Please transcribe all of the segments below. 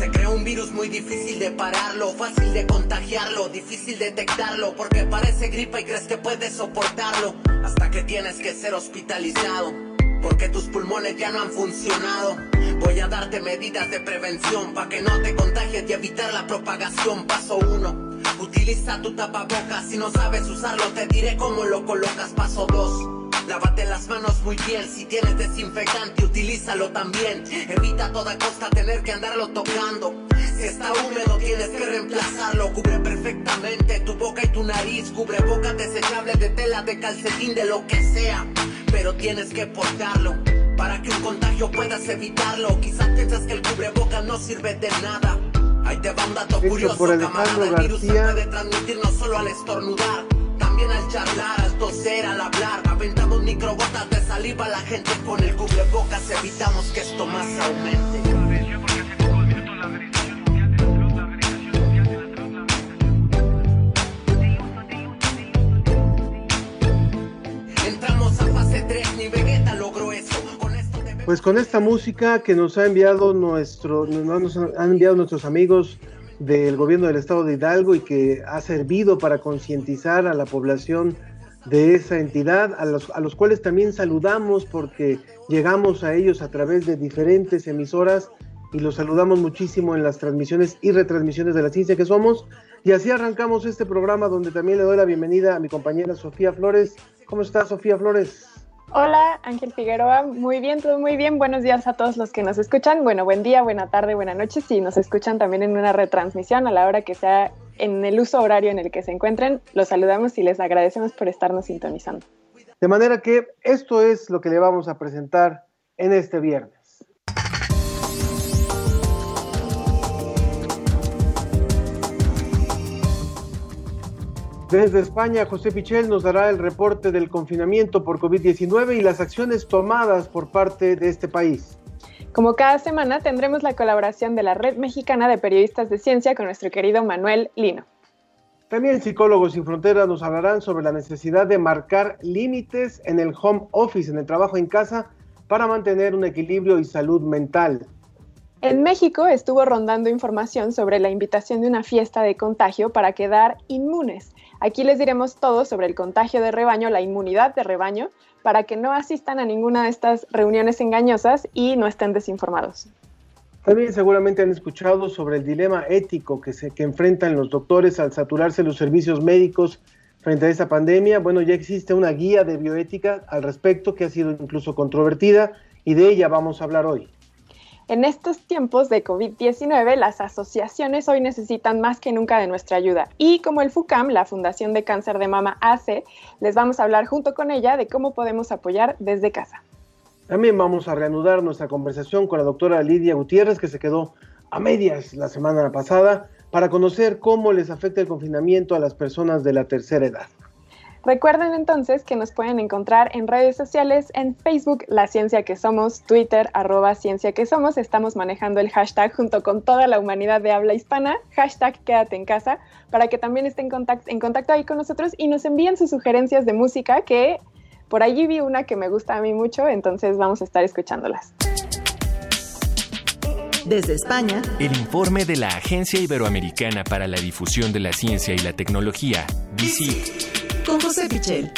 Se crea un virus muy difícil de pararlo, fácil de contagiarlo, difícil detectarlo, porque parece gripa y crees que puedes soportarlo, hasta que tienes que ser hospitalizado, porque tus pulmones ya no han funcionado. Voy a darte medidas de prevención para que no te contagies y evitar la propagación. Paso 1. Utiliza tu tapabocas, si no sabes usarlo te diré cómo lo colocas. Paso 2. Lávate las manos muy bien, si tienes desinfectante utilízalo también. Evita a toda costa tener que andarlo tocando. Si está húmedo tienes que reemplazarlo. Cubre perfectamente tu boca y tu nariz. Cubre boca desechable de tela, de calcetín, de lo que sea. Pero tienes que portarlo para que un contagio puedas evitarlo. Quizás piensas que el cubreboca no sirve de nada. Ahí te va un dato Hecho curioso, camarada. El virus se puede transmitir no solo al estornudar, también al charlar, al toser, al hablar. Aventamos microgotas de saliva a la gente con el cubrebocas. Evitamos que esto más aumente. Entramos a fase 3, ni Vegeta logró eso. Pues con esta música que nos ha enviado nuestro, nos han enviado nuestros amigos del gobierno del estado de Hidalgo y que ha servido para concientizar a la población de esa entidad, a los, a los cuales también saludamos porque llegamos a ellos a través de diferentes emisoras y los saludamos muchísimo en las transmisiones y retransmisiones de la ciencia que somos. Y así arrancamos este programa donde también le doy la bienvenida a mi compañera Sofía Flores. ¿Cómo estás, Sofía Flores? Hola, Ángel Figueroa. Muy bien, todo muy bien. Buenos días a todos los que nos escuchan. Bueno, buen día, buena tarde, buena noche. Si nos escuchan también en una retransmisión a la hora que sea en el uso horario en el que se encuentren, los saludamos y les agradecemos por estarnos sintonizando. De manera que esto es lo que le vamos a presentar en este viernes. Desde España, José Pichel nos dará el reporte del confinamiento por COVID-19 y las acciones tomadas por parte de este país. Como cada semana, tendremos la colaboración de la Red Mexicana de Periodistas de Ciencia con nuestro querido Manuel Lino. También Psicólogos Sin Fronteras nos hablarán sobre la necesidad de marcar límites en el home office, en el trabajo en casa, para mantener un equilibrio y salud mental. En México estuvo rondando información sobre la invitación de una fiesta de contagio para quedar inmunes. Aquí les diremos todo sobre el contagio de rebaño, la inmunidad de rebaño, para que no asistan a ninguna de estas reuniones engañosas y no estén desinformados. También seguramente han escuchado sobre el dilema ético que, se, que enfrentan los doctores al saturarse los servicios médicos frente a esta pandemia. Bueno, ya existe una guía de bioética al respecto que ha sido incluso controvertida y de ella vamos a hablar hoy. En estos tiempos de COVID-19, las asociaciones hoy necesitan más que nunca de nuestra ayuda. Y como el FUCAM, la Fundación de Cáncer de Mama hace, les vamos a hablar junto con ella de cómo podemos apoyar desde casa. También vamos a reanudar nuestra conversación con la doctora Lidia Gutiérrez, que se quedó a medias la semana pasada, para conocer cómo les afecta el confinamiento a las personas de la tercera edad. Recuerden entonces que nos pueden encontrar en redes sociales, en Facebook, La Ciencia que Somos, Twitter, arroba Ciencia que Somos. Estamos manejando el hashtag junto con toda la humanidad de habla hispana, hashtag Quédate en casa, para que también estén en contacto, en contacto ahí con nosotros y nos envíen sus sugerencias de música, que por allí vi una que me gusta a mí mucho, entonces vamos a estar escuchándolas. Desde España, El informe de la Agencia Iberoamericana para la Difusión de la Ciencia y la Tecnología, DICIT. Con José Pichel.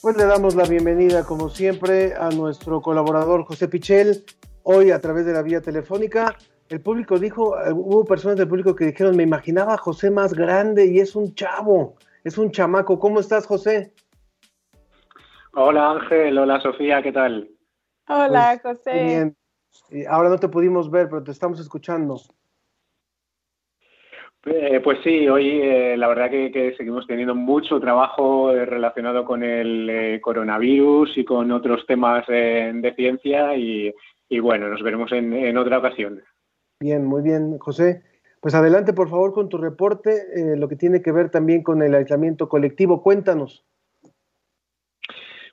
Pues le damos la bienvenida, como siempre, a nuestro colaborador José Pichel. Hoy, a través de la vía telefónica, el público dijo, eh, hubo personas del público que dijeron, me imaginaba a José más grande y es un chavo, es un chamaco. ¿Cómo estás, José? Hola Ángel, hola Sofía, ¿qué tal? Hola, Pues, José. bien. Ahora no te pudimos ver, pero te estamos escuchando. Eh, pues sí, hoy eh, la verdad que, que seguimos teniendo mucho trabajo eh, relacionado con el eh, coronavirus y con otros temas eh, de ciencia y, y bueno, nos veremos en, en otra ocasión. Bien, muy bien, José. Pues adelante, por favor, con tu reporte, lo que tiene que ver también con el aislamiento colectivo. Cuéntanos.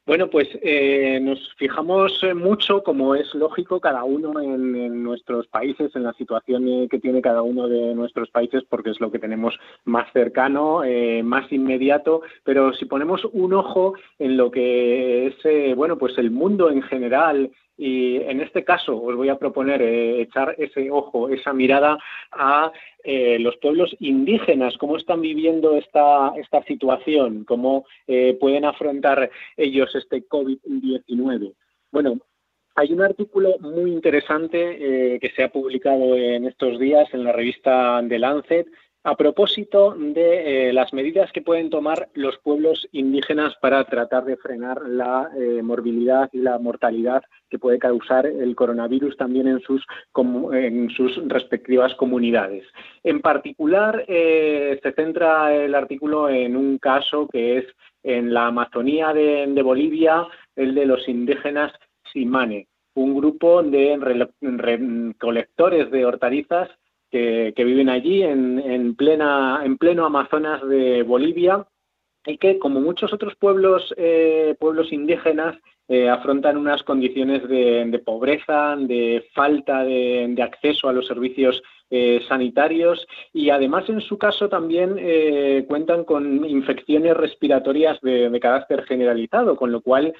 Bueno, pues eh, nos fijamos mucho, como es lógico, cada uno en, nuestros países, en la situación que tiene cada uno de nuestros países, porque es lo que tenemos más cercano, eh, más inmediato. Pero si ponemos un ojo en lo que es, bueno, pues el mundo en general, y en este caso os voy a proponer eh, echar ese ojo, esa mirada a eh, los pueblos indígenas, cómo están viviendo esta, esta situación, cómo eh, pueden afrontar ellos este COVID-19. Bueno, hay un artículo muy interesante que se ha publicado en estos días en la revista The Lancet a propósito de eh, las medidas que pueden tomar los pueblos indígenas para tratar de frenar la eh, morbilidad y la mortalidad que puede causar el coronavirus también en sus, respectivas comunidades. En particular, eh, se centra el artículo en un caso que es en la Amazonía de, de Bolivia, el de los indígenas Simane, un grupo de recolectores de hortalizas que, viven allí en, en, plena, en pleno Amazonas de Bolivia y que, como muchos otros pueblos, eh, pueblos indígenas, eh, afrontan unas condiciones de, pobreza, de falta de, acceso a los servicios eh, sanitarios y además en su caso también cuentan con infecciones respiratorias de, carácter generalizado, con lo cual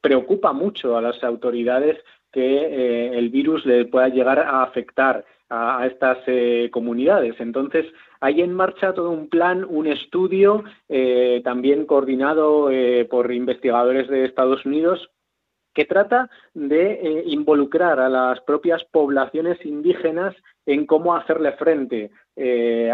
preocupa mucho a las autoridades que el virus le pueda llegar a afectar a, estas eh, comunidades. Entonces, hay en marcha todo un plan, un estudio, eh, también coordinado eh, por investigadores de Estados Unidos, que trata de involucrar a las propias poblaciones indígenas en cómo hacerle frente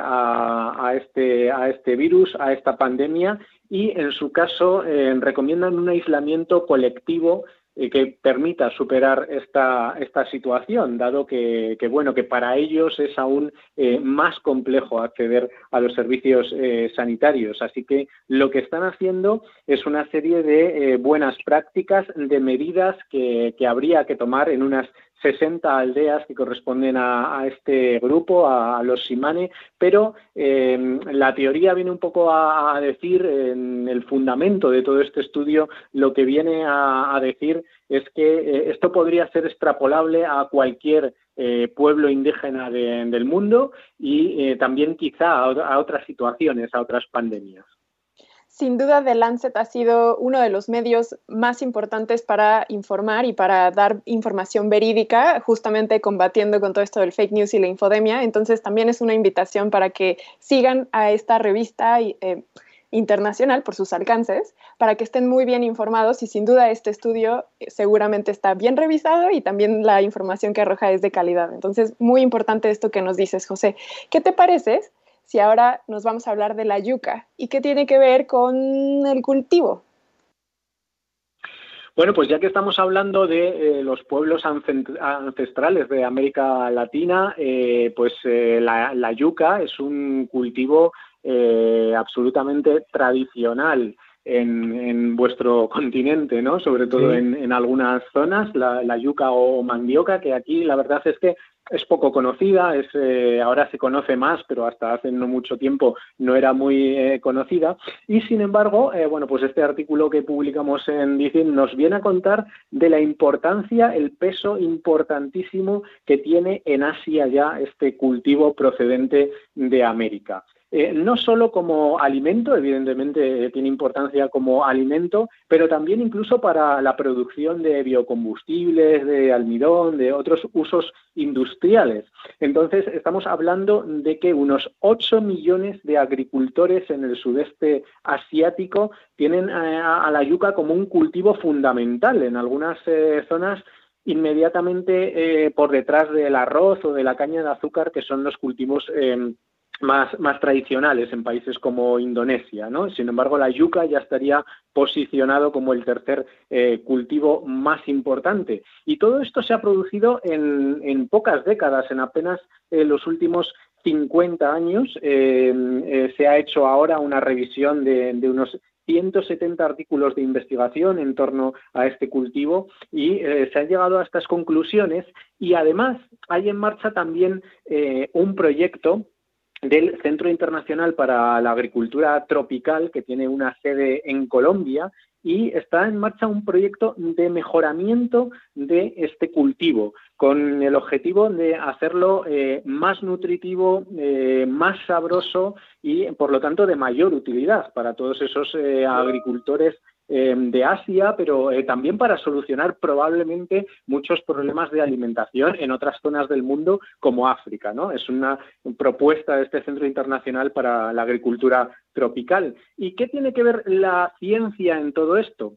a, este, a este virus, a esta pandemia, y en su caso recomiendan un aislamiento colectivo que permita superar esta, esta situación, dado que, bueno, que para ellos es aún eh, más complejo acceder a los servicios eh, sanitarios. Así que lo que están haciendo es una serie de eh, buenas prácticas, de medidas que, que habría que tomar en unas 60 aldeas que corresponden a, este grupo, a, los Simane, pero eh, la teoría viene un poco a, decir, en el fundamento de todo este estudio, lo que viene a, decir es que eh, esto podría ser extrapolable a cualquier eh, pueblo indígena del mundo y también quizá a otras situaciones, a otras pandemias. Sin duda, The Lancet ha sido uno de los medios más importantes para informar y para dar información verídica, justamente combatiendo con todo esto del fake news y la infodemia. Entonces, también es una invitación para que sigan a esta revista eh, internacional por sus alcances, para que estén muy bien informados y sin duda este estudio eh, seguramente está bien revisado y también la información que arroja es de calidad. Entonces, muy importante esto que nos dices, José. ¿Qué te parece si ahora nos vamos a hablar de la yuca y qué tiene que ver con el cultivo. Bueno, pues ya que estamos hablando de eh, los pueblos ancestrales de América Latina, eh, pues eh, la, yuca es un cultivo absolutamente tradicional en, vuestro continente, ¿no? Sobre todo en, algunas zonas, la, la, yuca o mandioca, que aquí la verdad es que es poco conocida, es, eh, ahora se conoce más, pero hasta hace no mucho tiempo no era muy eh, conocida. Y sin embargo, eh, bueno, pues este artículo que publicamos en Dicin nos viene a contar de la importancia, el peso importantísimo que tiene en Asia ya este cultivo procedente de América. Eh, no solo como alimento, evidentemente eh, tiene importancia como alimento, pero también incluso para la producción de biocombustibles, de almidón, de otros usos industriales. Entonces, estamos hablando de que unos 8 millones de agricultores en el sudeste asiático tienen eh, a, la yuca como un cultivo fundamental. En algunas zonas inmediatamente por detrás del arroz o de la caña de azúcar, que son los cultivos más, más tradicionales en países como Indonesia, ¿no? Sin embargo, la yuca ya estaría posicionado como el tercer eh, cultivo más importante. Y todo esto se ha producido en, en pocas décadas, en apenas eh, los últimos 50 años. Eh, se ha hecho ahora una revisión de, de unos 170 artículos de investigación en torno a este cultivo y se han llegado a estas conclusiones y además hay en marcha también un proyecto del Centro Internacional para la Agricultura Tropical, que tiene una sede en Colombia, y está en marcha un proyecto de mejoramiento de este cultivo, con el objetivo de hacerlo eh, más nutritivo, eh, más sabroso y, por lo tanto, de mayor utilidad para todos esos eh, agricultores Em, de Asia, pero eh, también para solucionar probablemente muchos problemas de alimentación en otras zonas del mundo como África. ¿no? Es una propuesta de este Centro Internacional para la Agricultura Tropical. ¿Y qué tiene que ver la ciencia en todo esto?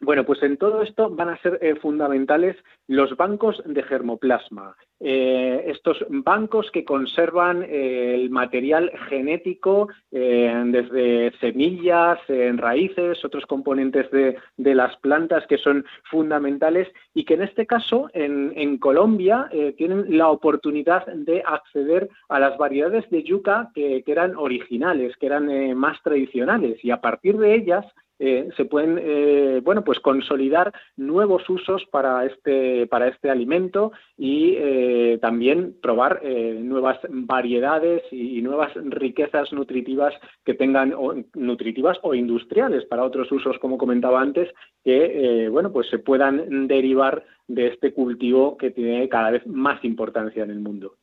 Bueno, pues en todo esto van a ser eh, fundamentales los bancos de germoplasma. Eh, estos bancos que conservan eh, el material genético desde semillas, en raíces, otros componentes de, las plantas que son fundamentales y que en este caso en, Colombia tienen la oportunidad de acceder a las variedades de yuca que eran originales, que eran más tradicionales. Y a partir de ellas eh, se pueden eh, bueno pues consolidar nuevos usos para este para este alimento y eh, también probar nuevas variedades y, nuevas riquezas nutritivas que tengan nutritivas o industriales para otros usos como comentaba antes que bueno pues se puedan derivar de este cultivo que tiene cada vez más importancia en el mundo.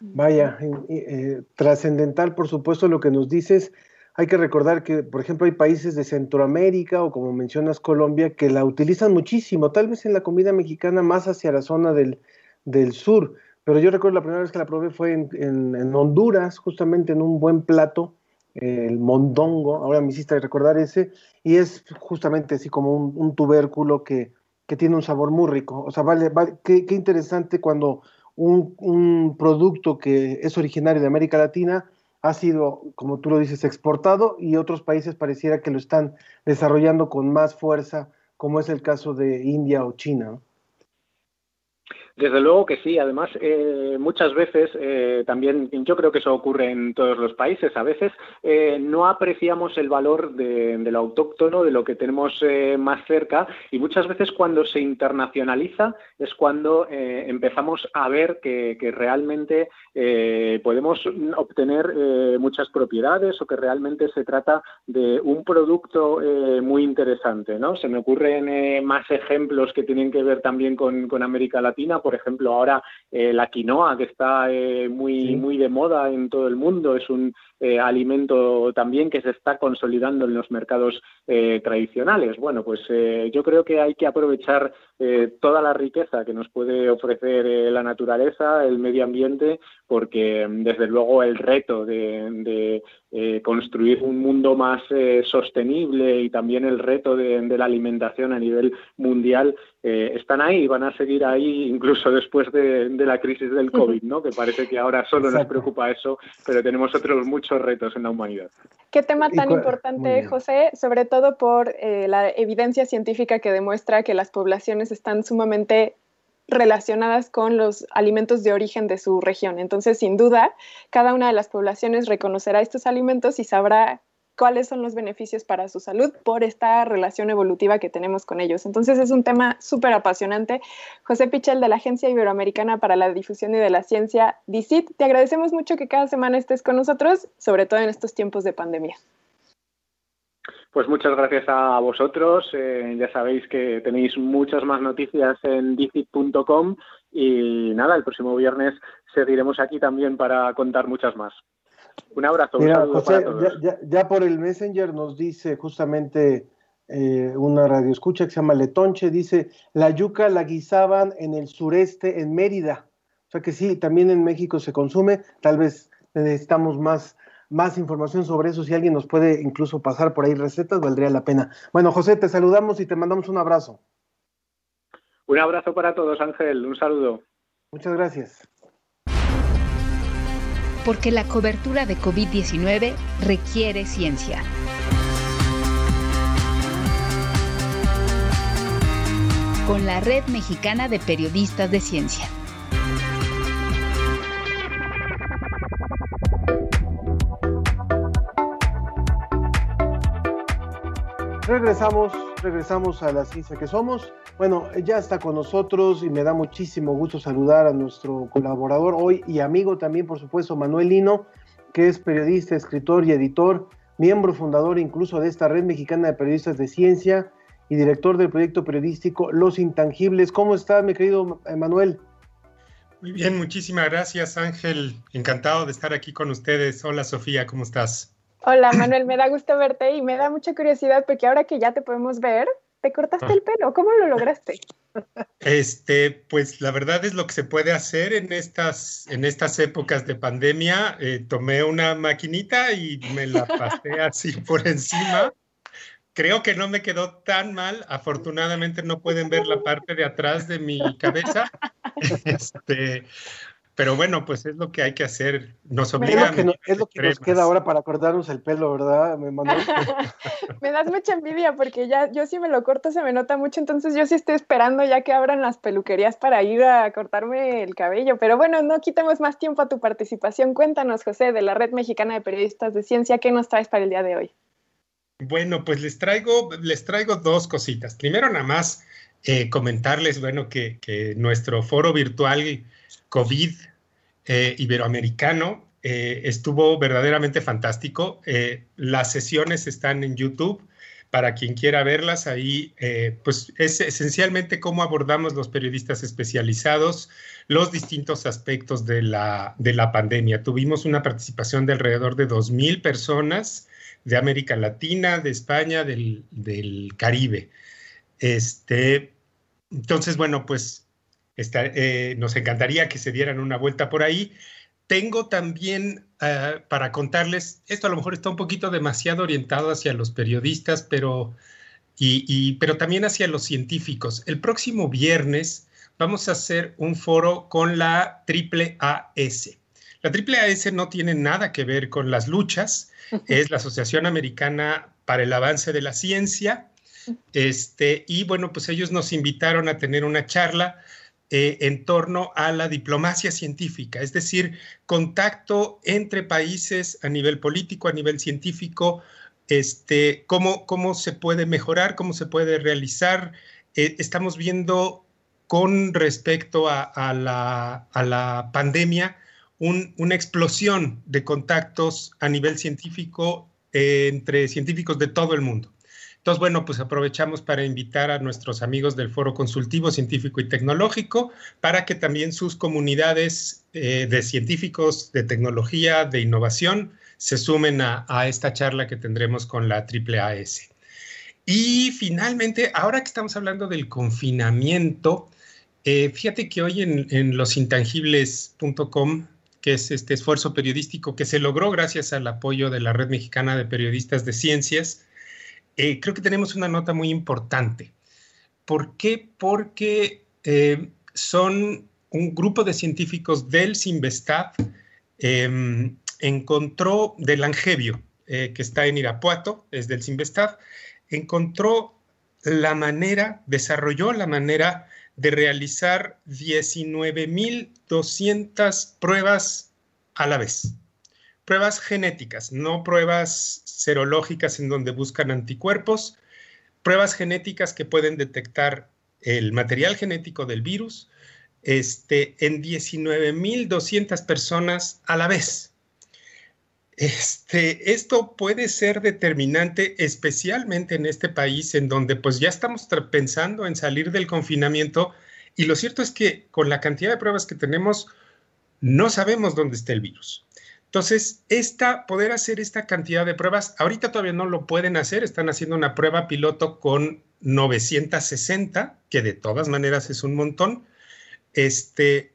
Vaya trascendental por supuesto lo que nos dices. Hay que recordar que, por ejemplo, hay países de Centroamérica o como mencionas Colombia que la utilizan muchísimo, tal vez en la comida mexicana más hacia la zona del, sur. Pero yo recuerdo la primera vez que la probé fue en, Honduras, justamente en un buen plato, el mondongo, ahora me hiciste recordar ese, y es justamente así como un, tubérculo que, tiene un sabor muy rico. O sea, vale, vale qué, interesante cuando un, un producto que es originario de América Latina ha sido, como tú lo dices, exportado y otros países pareciera que lo están desarrollando con más fuerza, como es el caso de India o China. Desde luego que sí. Además, eh, muchas veces eh, también, yo creo que eso ocurre en todos los países, a veces eh, no apreciamos el valor de, lo autóctono, de lo que tenemos más cerca, y muchas veces cuando se internacionaliza es cuando empezamos a ver que, realmente podemos obtener muchas propiedades o que realmente se trata de un producto muy interesante. ¿no? Se me ocurren más ejemplos que tienen que ver también con América Latina por ejemplo, ahora eh, la quinoa, que está eh, muy, muy de moda en todo el mundo, es un eh, alimento también que se está consolidando en los mercados tradicionales. Bueno, pues yo creo que hay que aprovechar toda la riqueza que nos puede ofrecer la naturaleza, el medio ambiente, porque desde luego el reto de, construir un mundo más sostenible y también el reto de, la alimentación a nivel mundial están ahí y van a seguir ahí incluso después de, la crisis del COVID, ¿no? Que parece que ahora solo nos preocupa eso, pero tenemos otros muchos retos en la humanidad. Qué tema tan importante, José, sobre todo por eh, la evidencia científica que demuestra que las poblaciones están sumamente relacionadas con los alimentos de origen de su región. Entonces, sin duda, cada una de las poblaciones reconocerá estos alimentos y sabrá cuáles son los beneficios para su salud por esta relación evolutiva que tenemos con ellos. Entonces es un tema súper apasionante. José Pichel de la Agencia Iberoamericana para la Difusión y de la Ciencia, DICIT, te agradecemos mucho que cada semana estés con nosotros, sobre todo en estos tiempos de pandemia. Pues muchas gracias a vosotros. Eh, ya sabéis que tenéis muchas más noticias en dicit.com y nada, el próximo viernes seguiremos aquí también para contar muchas más. Un abrazo. Mira, José, Ya, por el Messenger nos dice justamente eh, una radioescucha que se llama Letonche, dice, la yuca la guisaban en el sureste, en Mérida. O sea que sí, también en México se consume, tal vez necesitamos más, más información sobre eso, si alguien nos puede incluso pasar por ahí recetas, valdría la pena. Bueno, José, te saludamos y te mandamos un abrazo. Un abrazo para todos, Ángel, un saludo. Muchas gracias porque la cobertura de COVID-19 requiere ciencia. Con la Red Mexicana de Periodistas de Ciencia. Regresamos, regresamos a la ciencia que somos. Bueno, ya está con nosotros y me da muchísimo gusto saludar a nuestro colaborador hoy y amigo también, por supuesto, Manuel Lino, que es periodista, escritor y editor, miembro fundador incluso de esta Red Mexicana de Periodistas de Ciencia y director del proyecto periodístico Los Intangibles. ¿Cómo está, mi querido Manuel? Muy bien, muchísimas gracias, Ángel. Encantado de estar aquí con ustedes. Hola, Sofía, ¿cómo estás? Hola, Manuel, me da gusto verte y me da mucha curiosidad porque ahora que ya te podemos ver, te cortaste el pelo. ¿Cómo lo lograste? Este, pues la verdad es lo que se puede hacer en estas, en estas épocas de pandemia. Eh, tomé una maquinita y me la pasé así por encima creo que no me quedó tan mal. Afortunadamente no pueden ver la parte de atrás de mi cabeza. Este, pero bueno, pues es lo que hay que hacer. Nos obliga es lo que, es lo que nos queda ahora para cortarnos el pelo, ¿verdad, me das mucha envidia porque ya yo sí me lo corto, se me nota mucho, entonces yo sí estoy esperando ya que abran las peluquerías para ir a cortarme el cabello. Pero bueno, no quitemos más tiempo a tu participación. Cuéntanos, José, de la Red Mexicana de Periodistas de Ciencia, ¿qué nos traes para el día de hoy? Bueno, pues les traigo, les traigo dos cositas. Primero, nada más eh, comentarles, bueno, que, nuestro foro virtual COVID eh, iberoamericano eh, estuvo verdaderamente fantástico. las sesiones están en YouTube. Para quien quiera verlas, ahí pues es esencialmente cómo abordamos los periodistas especializados los distintos aspectos de la, de la pandemia. Tuvimos una participación de alrededor de 2.000 personas de América Latina, de España, del, Caribe. Este, entonces, bueno, pues eh, nos encantaría que se dieran una vuelta por ahí. Tengo también ah, para contarles, esto a lo mejor está un poquito demasiado orientado hacia los periodistas, pero, y, pero también hacia los científicos. El próximo viernes vamos a hacer un foro con la AAAS. La AAAS no tiene nada que ver con las luchas, es la Asociación Americana para el Avance de la Ciencia. Este, y bueno, pues ellos nos invitaron a tener una charla eh, en torno a la diplomacia científica, es decir, contacto entre países a nivel político, a nivel científico, este, cómo, cómo se puede mejorar, cómo se puede realizar. Eh, estamos viendo con respecto a, la, a la pandemia, una explosión de contactos a nivel científico eh, entre científicos de todo el mundo. Entonces, bueno, pues aprovechamos para invitar a nuestros amigos del Foro Consultivo Científico y Tecnológico para que también sus comunidades eh, de científicos, de tecnología, de innovación, se sumen a, esta charla que tendremos con la AAAS. Y finalmente, ahora que estamos hablando del confinamiento, eh, fíjate que hoy en, en losintangibles.com que es este esfuerzo periodístico que se logró gracias al apoyo de la Red Mexicana de Periodistas de Ciencias, eh, creo que tenemos una nota muy importante. ¿Por qué? Porque eh, son un grupo de científicos del CIMBESTAB em, encontró del Angevio, eh, que está en Irapuato, es del CIMBESTAB, encontró la manera, desarrolló la manera de realizar 19.200 pruebas a la vez. Pruebas genéticas, no pruebas serológicas en donde buscan anticuerpos, pruebas genéticas que pueden detectar el material genético del virus este, en 19.200 personas a la vez. Este, esto puede ser determinante, especialmente en este país en donde pues ya estamos pensando en salir del confinamiento y lo cierto es que con la cantidad de pruebas que tenemos no sabemos dónde está el virus. Entonces, esta, poder hacer esta cantidad de pruebas, ahorita todavía no lo pueden hacer, están haciendo una prueba piloto con 960, que de todas maneras es un montón. Este,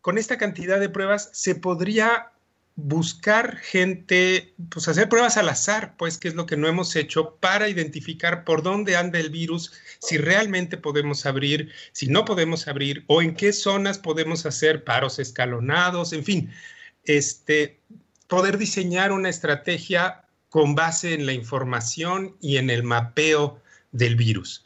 con esta cantidad de pruebas se podría buscar gente, pues hacer pruebas al azar, pues, que es lo que no hemos hecho para identificar por dónde anda el virus, si realmente podemos abrir, si no podemos abrir, o en qué zonas podemos hacer paros escalonados, en fin, este, poder diseñar una estrategia con base en la información y en el mapeo del virus.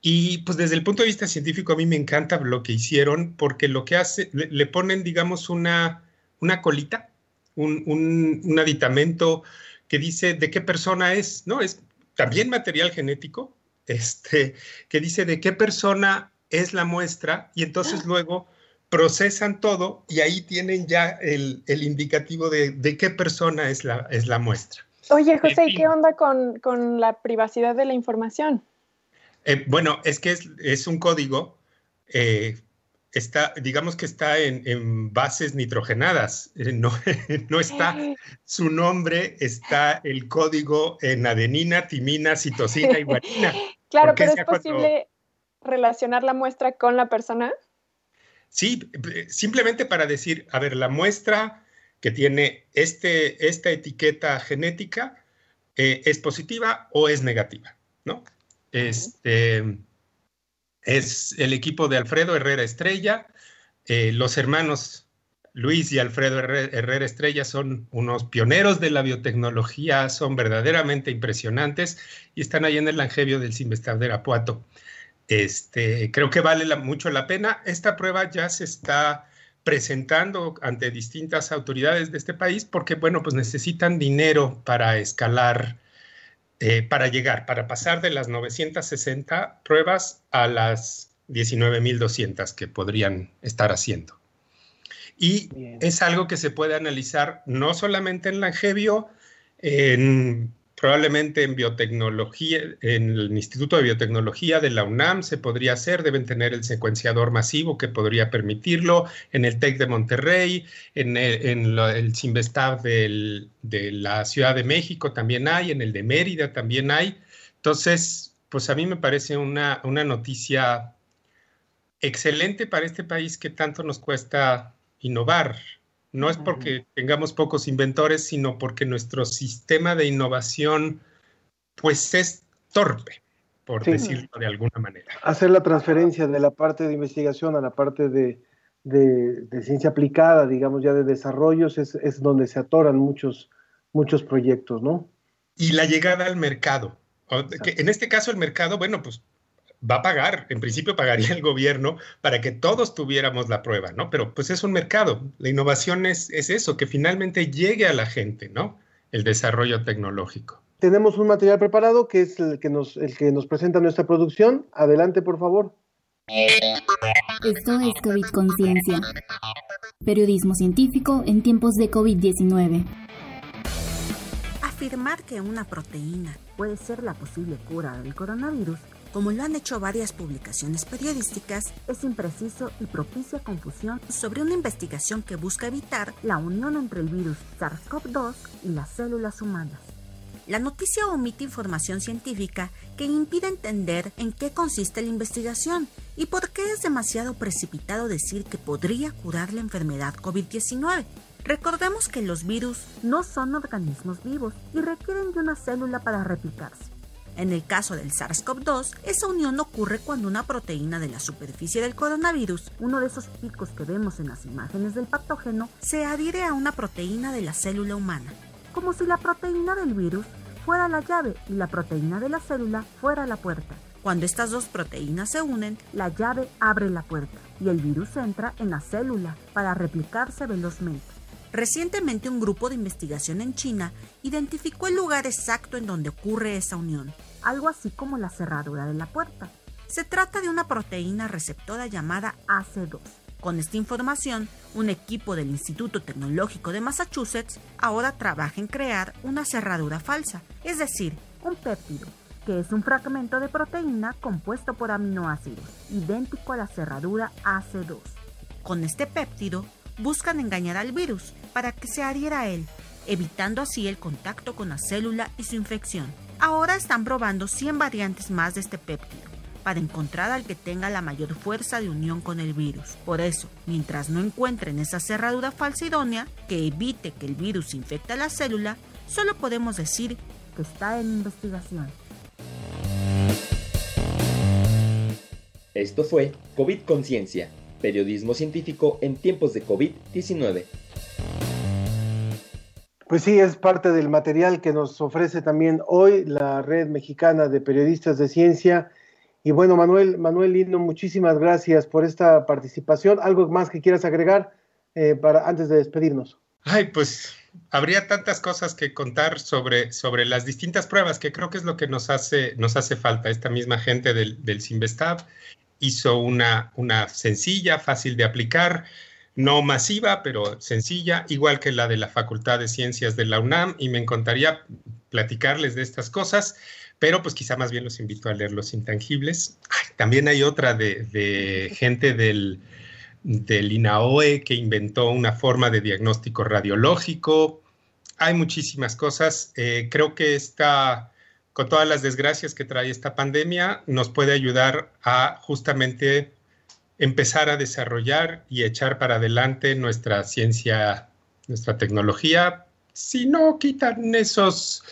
Y pues desde el punto de vista científico a mí me encanta lo que hicieron porque lo que hace, le, ponen, digamos, una, una colita un, aditamento que dice de qué persona es, ¿no? Es también material genético, este, que dice de qué persona es la muestra y entonces luego procesan todo y ahí tienen ya el, indicativo de, qué persona es la, es la muestra. Oye, José, ¿y qué onda con, la privacidad de la información? Eh, bueno, es que es, un código, eh, está, digamos que está en, bases nitrogenadas, eh, no, no, está su nombre, está el código en adenina, timina, citosina y guanina. claro, pero es posible relacionar la muestra con la persona. Sí, simplemente para decir, a ver, la muestra que tiene este, esta etiqueta genética eh, es positiva o es negativa, ¿no? Este, es el equipo de Alfredo Herrera Estrella. Eh, los hermanos Luis y Alfredo Herrera Estrella son unos pioneros de la biotecnología, son verdaderamente impresionantes y están ahí en el Langevio del Simvestab de Arapuato. Este, creo que vale mucho la pena. Esta prueba ya se está presentando ante distintas autoridades de este país porque, bueno, pues necesitan dinero para escalar, eh, para llegar, para pasar de las 960 pruebas a las 19.200 que podrían estar haciendo. Y es algo que se puede analizar no solamente en Langevio, en probablemente en biotecnología, en el Instituto de Biotecnología de la UNAM se podría hacer, deben tener el secuenciador masivo que podría permitirlo, en el TEC de Monterrey, en el, en de la Ciudad de México también hay, en el de Mérida también hay. Entonces, pues a mí me parece una, una noticia excelente para este país que tanto nos cuesta innovar. No es porque tengamos pocos inventores, sino porque nuestro sistema de innovación pues es torpe, por decirlo de alguna manera. Hacer la transferencia de la parte de investigación a la parte de, ciencia aplicada, digamos ya de desarrollos, es, donde se atoran muchos, muchos proyectos, ¿no? Y la llegada al mercado. en este caso el mercado, bueno, pues va a pagar, en principio pagaría el gobierno para que todos tuviéramos la prueba, ¿no? Pero pues es un mercado. La innovación es, eso, que finalmente llegue a la gente, ¿no? El desarrollo tecnológico. Tenemos un material preparado que es el que nos, el que nos presenta nuestra producción. Adelante, por favor. Esto es COVID Conciencia. Periodismo científico en tiempos de COVID-19. Afirmar que una proteína puede ser la posible cura del coronavirus como lo han hecho varias publicaciones periodísticas, es impreciso y propicia confusión sobre una investigación que busca evitar la unión entre el virus SARS-CoV-2 y las células humanas. La noticia omite información científica que impide entender en qué consiste la investigación y por qué es demasiado precipitado decir que podría curar la enfermedad COVID-19. Recordemos que los virus no son organismos vivos y requieren de una célula para replicarse. En el caso del SARS-CoV-2, esa unión ocurre cuando una proteína de la superficie del coronavirus, uno de esos picos que vemos en las imágenes del patógeno, se adhiere a una proteína de la célula humana, como si la proteína del virus fuera la llave y la proteína de la célula fuera la puerta. Cuando estas dos proteínas se unen, la llave abre la puerta y el virus entra en la célula para replicarse velozmente. Recientemente un grupo de investigación en China identificó el lugar exacto en donde ocurre esa unión, algo así como la cerradura de la puerta. Se trata de una proteína receptora llamada AC2. Con esta información, un equipo del Instituto Tecnológico de Massachusetts ahora trabaja en crear una cerradura falsa, es decir, un péptido, que es un fragmento de proteína compuesto por aminoácidos, idéntico a la cerradura AC2. Con este péptido, buscan engañar al virus para que se adhiera a él, evitando así el contacto con la célula y su infección. Ahora están probando 100 variantes más de este péptido para encontrar al que tenga la mayor fuerza de unión con el virus. Por eso, mientras no encuentren esa cerradura falsa idónea que evite que el virus infecte a la célula, solo podemos decir que está en investigación. Esto fue COVID Conciencia periodismo científico en tiempos de COVID-19. Pues sí, es parte del material que nos ofrece también hoy la Red Mexicana de Periodistas de Ciencia. Y bueno, Manuel, Manuel Lindo, muchísimas gracias por esta participación. ¿Algo más que quieras agregar eh, para antes de despedirnos? Ay, pues habría tantas cosas que contar sobre, sobre las distintas pruebas, que creo que es lo que nos hace, nos hace falta, esta misma gente del, del hizo una, una sencilla, fácil de aplicar, no masiva, pero sencilla, igual que la de la Facultad de Ciencias de la UNAM, y me encantaría platicarles de estas cosas, pero pues quizá más bien los invito a leer Los Intangibles. también hay otra de, gente del, del INAOE que inventó una forma de diagnóstico radiológico. Hay muchísimas cosas. Eh, creo que esta, con todas las desgracias que trae esta pandemia, nos puede ayudar a justamente empezar a desarrollar y echar para adelante nuestra ciencia, nuestra tecnología, si no quitan esos,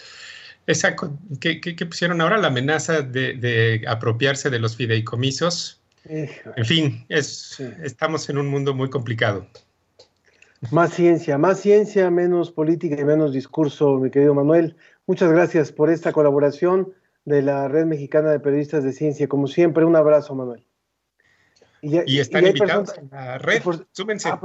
esa, que, pusieron ahora la amenaza de, apropiarse de los fideicomisos. En fin, es, estamos en un mundo muy complicado. Más ciencia, más ciencia, menos política y menos discurso, mi querido Manuel. Muchas gracias por esta colaboración de la Red Mexicana de Periodistas de Ciencia. Como siempre, un abrazo, Manuel. Y, están invitados a la red, súmense. Ah,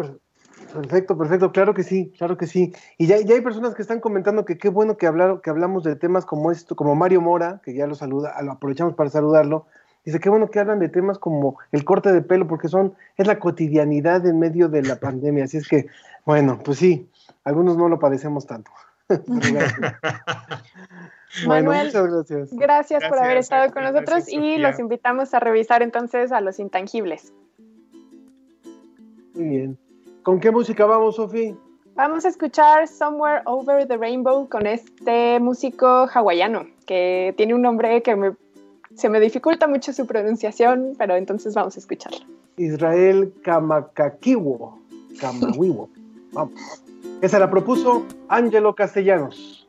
perfecto, perfecto, claro que sí, claro que sí. Y ya, ya hay personas que están comentando que qué bueno que, hablar, que hablamos de temas como esto, como Mario Mora, que ya lo saluda, lo aprovechamos para saludarlo. Dice, qué bueno que hablan de temas como el corte de pelo, porque son, es la cotidianidad en medio de la pandemia. Así es que, bueno, pues sí, algunos no lo padecemos tanto. Manuel, gracias. gracias. por haber estado con nosotros y los invitamos a revisar entonces a los intangibles. Muy bien. ¿Con qué música vamos, Sofía? Vamos a escuchar Somewhere Over the Rainbow con este músico hawaiano que tiene un nombre que se me dificulta mucho su pronunciación, pero entonces vamos a escucharlo. Israel Kamakakiwo. Kamawiwo. Vamos. Esa la propuso Angelo Castellanos.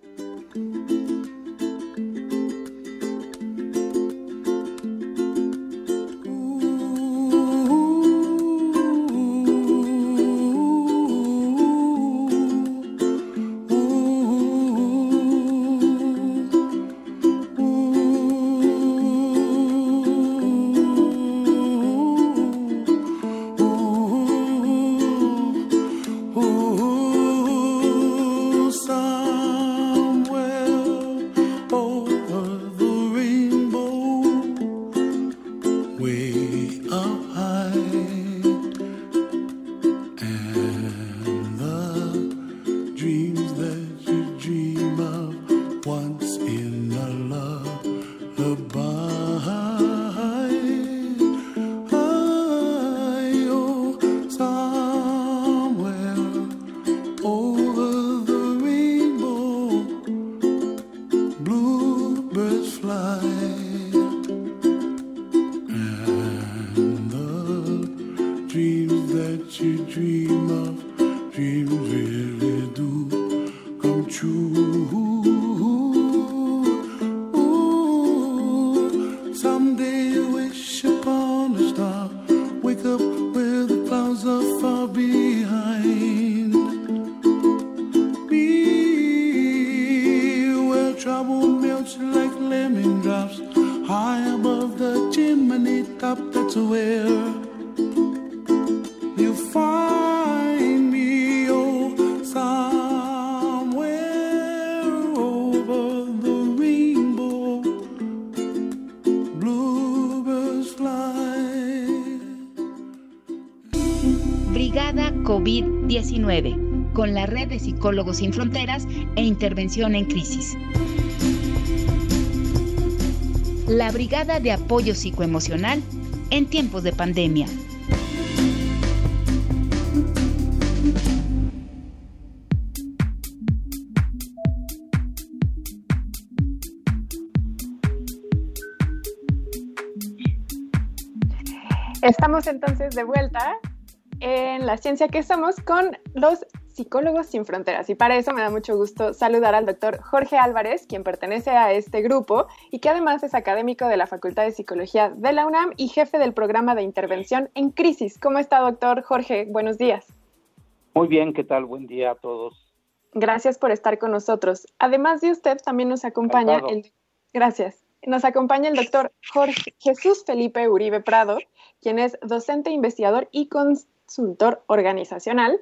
Psicólogos Sin Fronteras e Intervención en Crisis. La Brigada de Apoyo Psicoemocional en tiempos de pandemia. Estamos entonces de vuelta en la ciencia que somos con los psicólogos sin fronteras. Y para eso me da mucho gusto saludar al doctor Jorge Álvarez, quien pertenece a este grupo y que además es académico de la Facultad de Psicología de la UNAM y jefe del programa de intervención en crisis. ¿Cómo está, doctor Jorge? Buenos días. Muy bien, ¿qué tal? Buen día a todos. Gracias por estar con nosotros. Además de usted, también nos acompaña el... Gracias. Nos acompaña el doctor Jorge Jesús Felipe Uribe Prado, quien es docente, investigador y con consultor organizacional,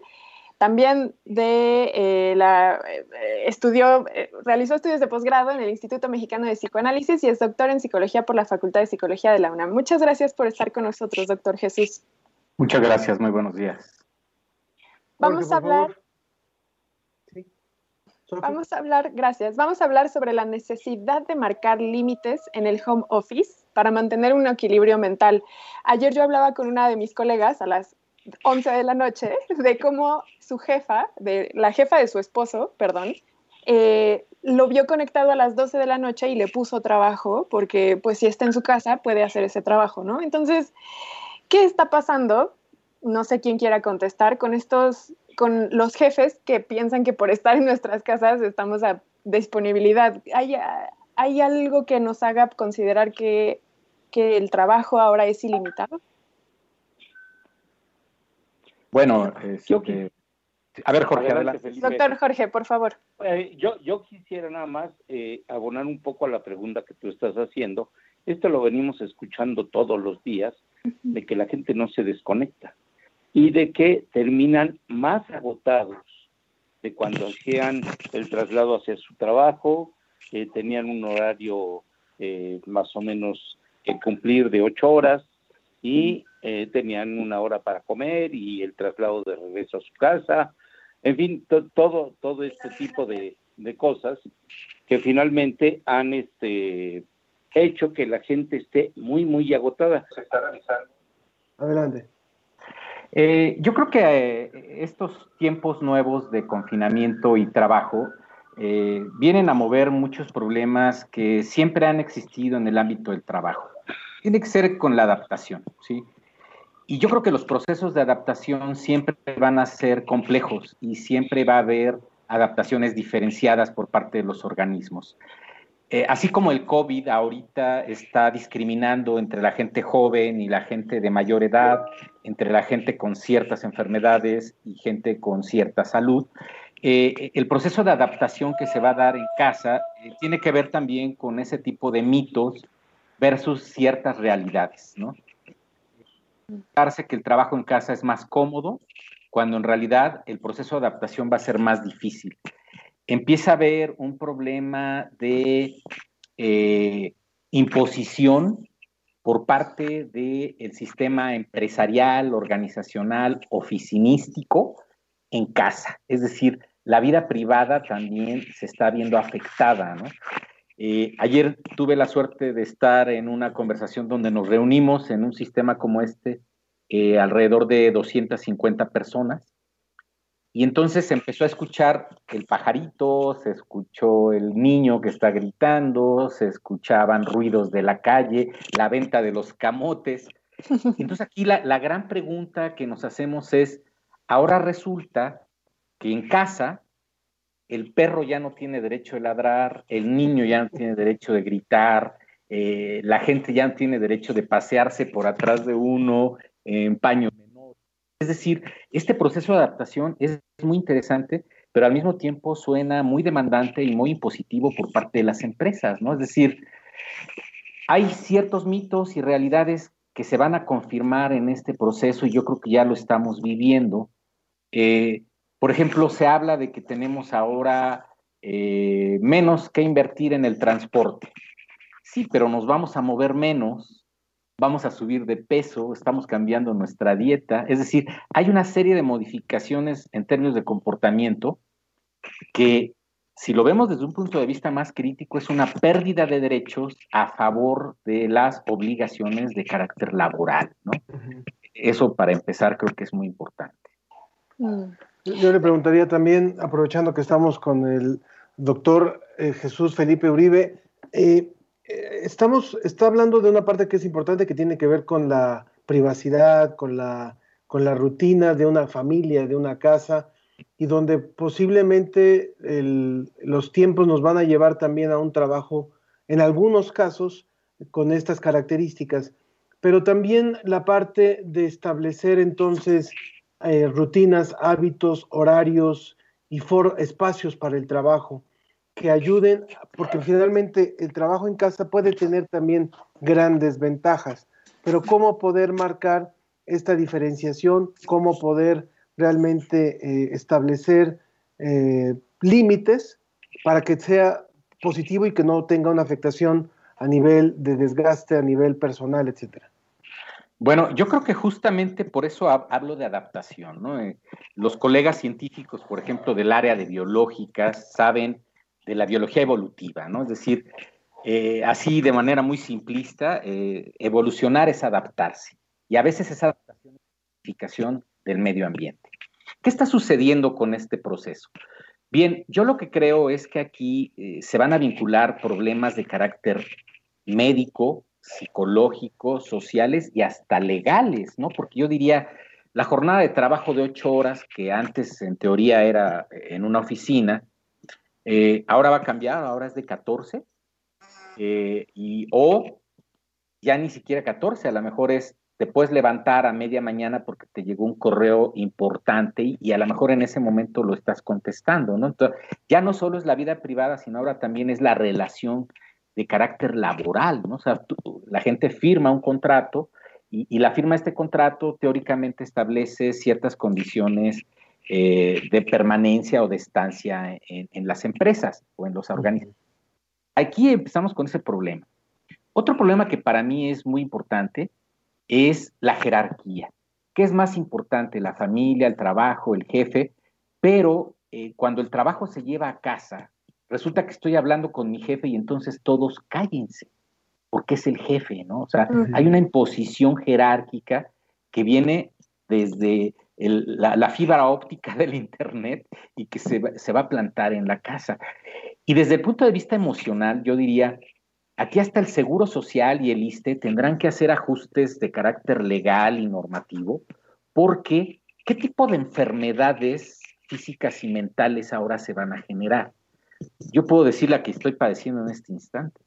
También de eh, la eh, estudió, eh, realizó estudios de posgrado en el Instituto Mexicano de Psicoanálisis y es doctor en psicología por la Facultad de Psicología de la UNAM. Muchas gracias por estar con nosotros, doctor Jesús. Muchas gracias, muy buenos días. Vamos a hablar. Vamos a hablar, gracias. Vamos a hablar sobre la necesidad de marcar límites en el home office para mantener un equilibrio mental. Ayer yo hablaba con una de mis colegas a las 11 de la noche de cómo su jefa, de la jefa de su esposo, perdón, eh, lo vio conectado a las 12 de la noche y le puso trabajo porque pues si está en su casa puede hacer ese trabajo, ¿no? Entonces, ¿qué está pasando? No sé quién quiera contestar con estos con los jefes que piensan que por estar en nuestras casas estamos a disponibilidad. ¿Hay, hay algo que nos haga considerar que, que el trabajo ahora es ilimitado? Bueno, este, a ver, Jorge, adelante. Doctor Jorge, por favor. Eh, yo, yo quisiera nada más eh, abonar un poco a la pregunta que tú estás haciendo. Esto lo venimos escuchando todos los días, de que la gente no se desconecta y de que terminan más agotados de cuando hacían el traslado hacia su trabajo, que tenían un horario eh, más o menos que cumplir de ocho horas y eh, tenían una hora para comer y el traslado de regreso a su casa, en fin, todo todo este tipo de, de, cosas que finalmente han este hecho que la gente esté muy muy agotada. Se está realizando. Adelante. Eh, yo creo que eh, estos tiempos nuevos de confinamiento y trabajo eh, vienen a mover muchos problemas que siempre han existido en el ámbito del trabajo. Tiene que ser con la adaptación, ¿sí? Y yo creo que los procesos de adaptación siempre van a ser complejos y siempre va a haber adaptaciones diferenciadas por parte de los organismos. Eh, así como el COVID ahorita está discriminando entre la gente joven y la gente de mayor edad, entre la gente con ciertas enfermedades y gente con cierta salud, eh, el proceso de adaptación que se va a dar en casa eh, tiene que ver también con ese tipo de mitos versus ciertas realidades, ¿no? Parece que el trabajo en casa es más cómodo, cuando en realidad el proceso de adaptación va a ser más difícil empieza a haber un problema de eh, imposición por parte del sistema empresarial, organizacional, oficinístico en casa. Es decir, la vida privada también se está viendo afectada. Eh, ayer tuve la suerte de estar en una conversación donde nos reunimos en un sistema como este, eh, alrededor de 250 personas, y entonces se empezó a escuchar el pajarito, se escuchó el niño que está gritando, se escuchaban ruidos de la calle, la venta de los camotes. Entonces aquí la, la gran pregunta que nos hacemos es, ahora resulta que en casa el perro ya no tiene derecho de ladrar, el niño ya no tiene derecho de gritar, eh, la gente ya no tiene derecho de pasearse por atrás de uno en paño es decir, este proceso de adaptación es muy interesante, pero al mismo tiempo suena muy demandante y muy impositivo por parte de las empresas, ¿no? Es decir, hay ciertos mitos y realidades que se van a confirmar en este proceso y yo creo que ya lo estamos viviendo. Eh, por ejemplo, se habla de que tenemos ahora eh, menos que invertir en el transporte. Sí, pero nos vamos a mover menos vamos a subir de peso, estamos cambiando nuestra dieta. Es decir, hay una serie de modificaciones en términos de comportamiento que, si lo vemos desde un punto de vista más crítico, es una pérdida de derechos a favor de las obligaciones de carácter laboral. ¿no? Eso, para empezar, creo que es muy importante. Mm. Yo le preguntaría también, aprovechando que estamos con el doctor eh, Jesús Felipe Uribe, eh, eh, estamos, está hablando de una parte que es importante que tiene que ver con la privacidad, con la, con la rutina de una familia, de una casa, y donde posiblemente los tiempos nos van a llevar también a un trabajo, en algunos casos, con estas características, pero también la parte de establecer entonces eh, rutinas, hábitos, horarios y espacios para el trabajo que ayuden, porque finalmente el trabajo en casa puede tener también grandes ventajas, pero cómo poder marcar esta diferenciación, cómo poder realmente eh, establecer eh, límites para que sea positivo y que no tenga una afectación a nivel de desgaste, a nivel personal, etcétera. Bueno, yo creo que justamente por eso hablo de adaptación. ¿no? Eh, los colegas científicos, por ejemplo, del área de biológicas, saben de la biología evolutiva, ¿no? Es decir, eh, así de manera muy simplista, eh, evolucionar es adaptarse. Y a veces esa adaptación es modificación del medio ambiente. ¿Qué está sucediendo con este proceso? Bien, yo lo que creo es que aquí se van a vincular problemas de carácter médico, psicológicos, sociales y hasta legales, ¿no? Porque yo diría, la jornada de trabajo de ocho horas, que antes en teoría era en una oficina, eh, ahora va a cambiar, ahora es de 14, eh, y, o ya ni siquiera 14, a lo mejor es, te puedes levantar a media mañana porque te llegó un correo importante y, y a lo mejor en ese momento lo estás contestando, ¿no? Entonces, ya no solo es la vida privada, sino ahora también es la relación de carácter laboral, ¿no? O sea, la gente firma un contrato y, la firma de este contrato teóricamente establece ciertas condiciones eh, de permanencia o de estancia en, las empresas o en los organismos. Aquí empezamos con ese problema. Otro problema que para mí es muy importante es la jerarquía. ¿Qué es más importante? La familia, el trabajo, el jefe, pero eh, cuando el trabajo se lleva a casa, resulta que estoy hablando con mi jefe y entonces todos cállense, porque es el jefe, ¿no? O sea, hay una imposición jerárquica que viene desde la, fibra óptica del Internet y que se, se va a plantar en la casa. Y desde el punto de vista emocional, yo diría, aquí hasta el Seguro Social y el ISTE tendrán que hacer ajustes de carácter legal y normativo, porque ¿qué tipo de enfermedades físicas y mentales ahora se van a generar? Yo puedo decir la que estoy padeciendo en este instante.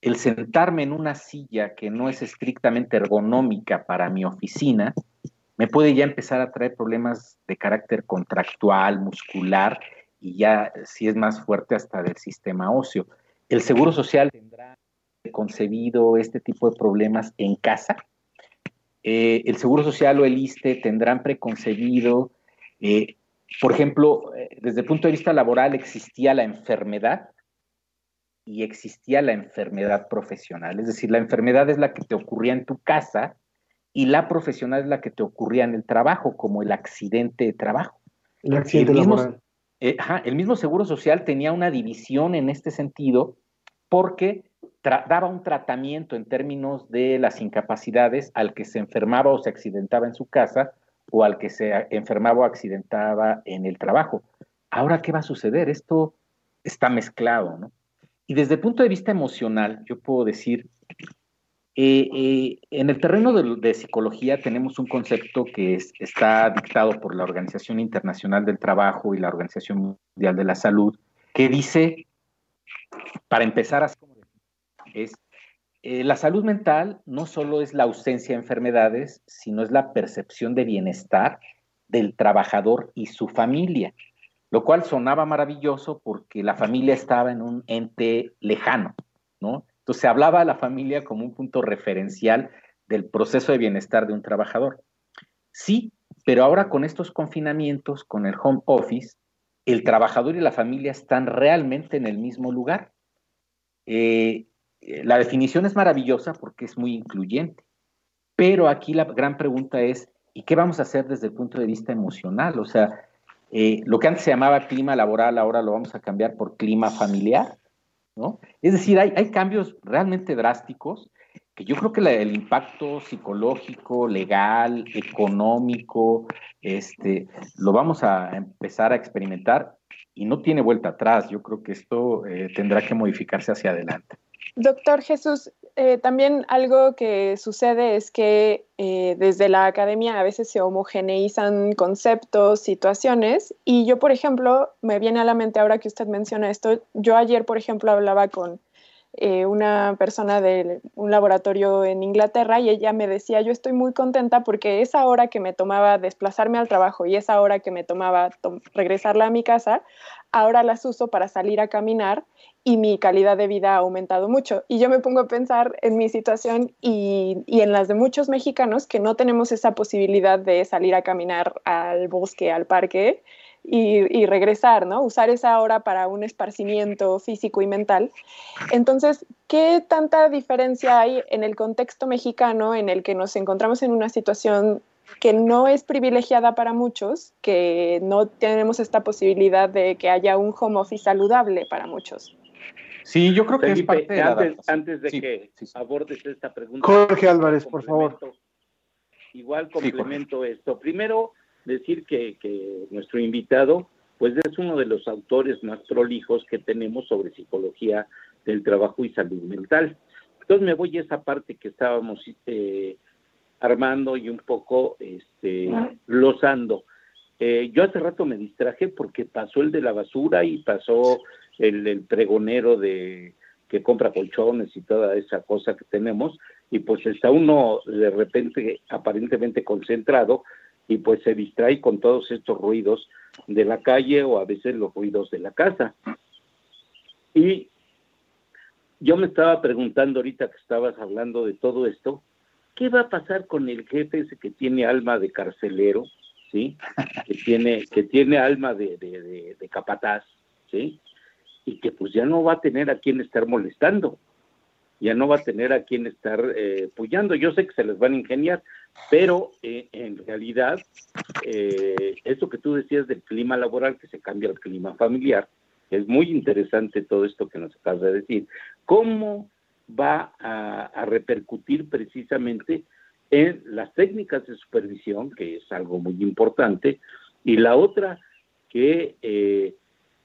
El sentarme en una silla que no es estrictamente ergonómica para mi oficina, me puede ya empezar a traer problemas de carácter contractual, muscular y ya si es más fuerte hasta del sistema óseo. El Seguro Social tendrá concebido este tipo de problemas en casa. Eh, el Seguro Social o el ISTE tendrán preconcebido eh, por ejemplo, eh, desde el punto de vista laboral existía la enfermedad y existía la enfermedad profesional. Es decir, la enfermedad es la que te ocurría en tu casa y la profesional es la que te ocurría en el trabajo, como el accidente de trabajo. El accidente el mismo, eh, el mismo Seguro Social tenía una división en este sentido porque daba un tratamiento en términos de las incapacidades al que se enfermaba o se accidentaba en su casa o al que se enfermaba o accidentaba en el trabajo. Ahora, ¿qué va a suceder? Esto está mezclado, ¿no? Y desde el punto de vista emocional, yo puedo decir, eh, eh, en el terreno de, psicología tenemos un concepto que está dictado por la Organización Internacional del Trabajo y la Organización Mundial de la Salud, que dice, para empezar, es eh, la salud mental no solo es la ausencia de enfermedades, sino es la percepción de bienestar del trabajador y su familia, lo cual sonaba maravilloso porque la familia estaba en un ente lejano, ¿no? Entonces se hablaba de la familia como un punto referencial del proceso de bienestar de un trabajador. Sí, pero ahora con estos confinamientos, con el home office, el trabajador y la familia están realmente en el mismo lugar. Eh, la definición es maravillosa porque es muy incluyente, pero aquí la gran pregunta es, ¿y qué vamos a hacer desde el punto de vista emocional? O sea, eh, lo que antes se llamaba clima laboral, ahora lo vamos a cambiar por clima familiar, ¿no? Es decir, hay, cambios realmente drásticos que yo creo que el impacto psicológico, legal, económico, este, lo vamos a empezar a experimentar y no tiene vuelta atrás. Yo creo que esto eh, tendrá que modificarse hacia adelante. Doctor Jesús, eh, también algo que sucede es que eh, desde la academia a veces se homogeneizan conceptos, situaciones, y yo, por ejemplo, me viene a la mente ahora que usted menciona esto, yo ayer, por ejemplo, hablaba con eh, una persona de un laboratorio en Inglaterra y ella me decía, yo estoy muy contenta porque esa hora que me tomaba desplazarme al trabajo y esa hora que me tomaba regresarla a mi casa, ahora las uso para salir a caminar y mi calidad de vida ha aumentado mucho. Y yo me pongo a pensar en mi situación y, en las de muchos mexicanos que no tenemos esa posibilidad de salir a caminar al bosque, al parque y, regresar, ¿no? Usar esa hora para un esparcimiento físico y mental. Entonces, ¿qué tanta diferencia hay en el contexto mexicano en el que nos encontramos en una situación que no es privilegiada para muchos, que no tenemos esta posibilidad de que haya un home office saludable para muchos? Sí, yo creo que es parte de antes, antes de que abordes esta pregunta. Jorge Álvarez, por favor. Igual complemento esto. Primero, decir que, que nuestro invitado, pues es uno de los autores más prolijos que tenemos sobre psicología del trabajo y salud mental. Entonces me voy a esa parte que estábamos eh, armando y un poco este, glosando. Eh, yo hace rato me distraje porque pasó el de la basura y pasó el, pregonero de que compra colchones y toda esa cosa que tenemos, y pues está uno de repente aparentemente concentrado y pues se distrae con todos estos ruidos de la calle o a veces los ruidos de la casa. Y yo me estaba preguntando ahorita que estabas hablando de todo esto, ¿qué va a pasar con el jefe ese que tiene alma de carcelero, sí? Que tiene, que tiene alma de, de, capataz, ¿sí? Y que pues ya no va a tener a quien estar molestando, ya no va a tener a quien estar eh, Yo sé que se les van a ingeniar, pero eh, en realidad, eh, eso que tú decías del clima laboral, que se cambia al clima familiar, es muy interesante todo esto que nos acabas de decir. ¿Cómo va a, a repercutir precisamente en las técnicas de supervisión, que es algo muy importante, y la otra, que eh,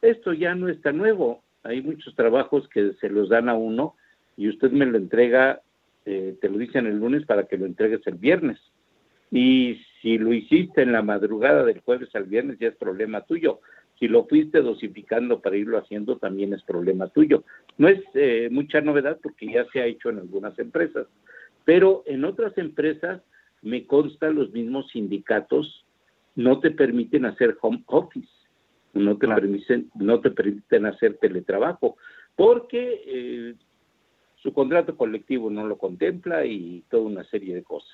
esto ya no está nuevo. Hay muchos trabajos que se los dan a uno y usted me lo entrega, eh, te lo dicen el lunes para que lo entregues el viernes. Y si lo hiciste en la madrugada del jueves al viernes ya es problema tuyo. Si lo fuiste dosificando para irlo haciendo también es problema tuyo. No es eh, mucha novedad porque ya se ha hecho en algunas empresas, pero en otras empresas me consta los mismos sindicatos no te permiten hacer home office no te, permiten, no te permiten hacer teletrabajo, porque eh, su contrato colectivo no lo contempla y toda una serie de cosas.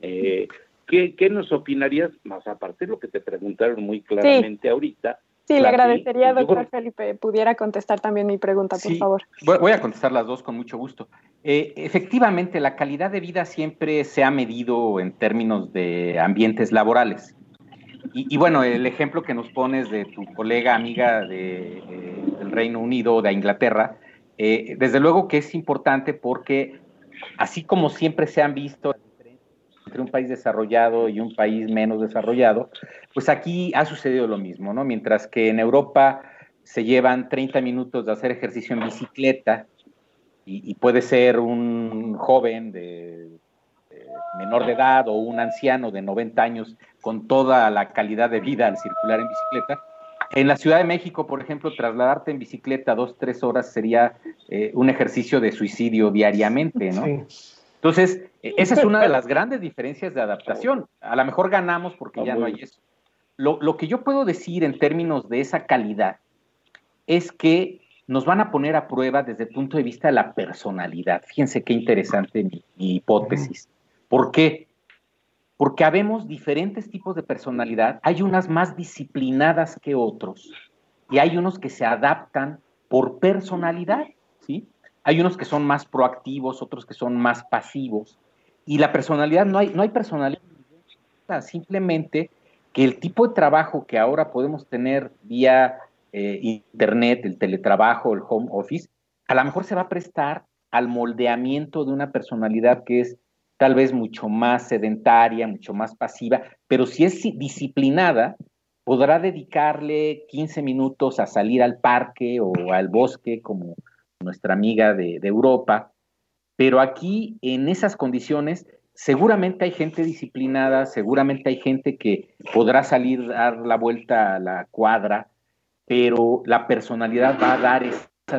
Eh, ¿qué, nos opinarías, más aparte de lo que te preguntaron muy claramente ahorita? Sí, le agradecería, doctor Felipe, pudiera contestar también mi pregunta, por favor. Voy a contestar las dos con mucho gusto. Eh, efectivamente, la calidad de vida siempre se ha medido en términos de ambientes laborales. Y, bueno, el ejemplo que nos pones de tu colega amiga de, eh, del Reino Unido, de Inglaterra, eh, desde luego que es importante porque así como siempre se han visto entre un país desarrollado y un país menos desarrollado, pues aquí ha sucedido lo mismo, ¿no? Mientras que en Europa se llevan 30 minutos de hacer ejercicio en bicicleta y puede ser un joven de menor de edad o un anciano de 90 años con toda la calidad de vida al circular en bicicleta. En la Ciudad de México, por ejemplo, trasladarte en bicicleta dos, tres horas sería eh, un ejercicio de suicidio diariamente, ¿no? Entonces, e, esa es una de las grandes diferencias de adaptación. A lo mejor ganamos porque ya no hay eso. Lo, lo que yo puedo decir en términos de esa calidad es que nos van a poner a prueba desde el punto de vista de la personalidad. Fíjense qué interesante mi hipótesis. ¿Por qué? Porque habemos diferentes tipos de personalidad. Hay unas más disciplinadas que otros y hay unos que se adaptan por personalidad, ¿sí? Hay unos que son más proactivos, otros que son más pasivos. Y la personalidad, no hay, no hay personalidad, simplemente que el tipo de trabajo que ahora podemos tener vía eh, internet, el teletrabajo, el home office, a lo mejor se va a prestar al moldeamiento de una personalidad que es tal vez mucho más sedentaria, mucho más pasiva, pero si es disciplinada, podrá dedicarle 15 minutos a salir al parque o al bosque, como nuestra amiga de, Europa. Pero aquí, en esas condiciones, seguramente hay gente disciplinada, seguramente hay gente que podrá salir dar la vuelta a la cuadra, pero la personalidad va a dar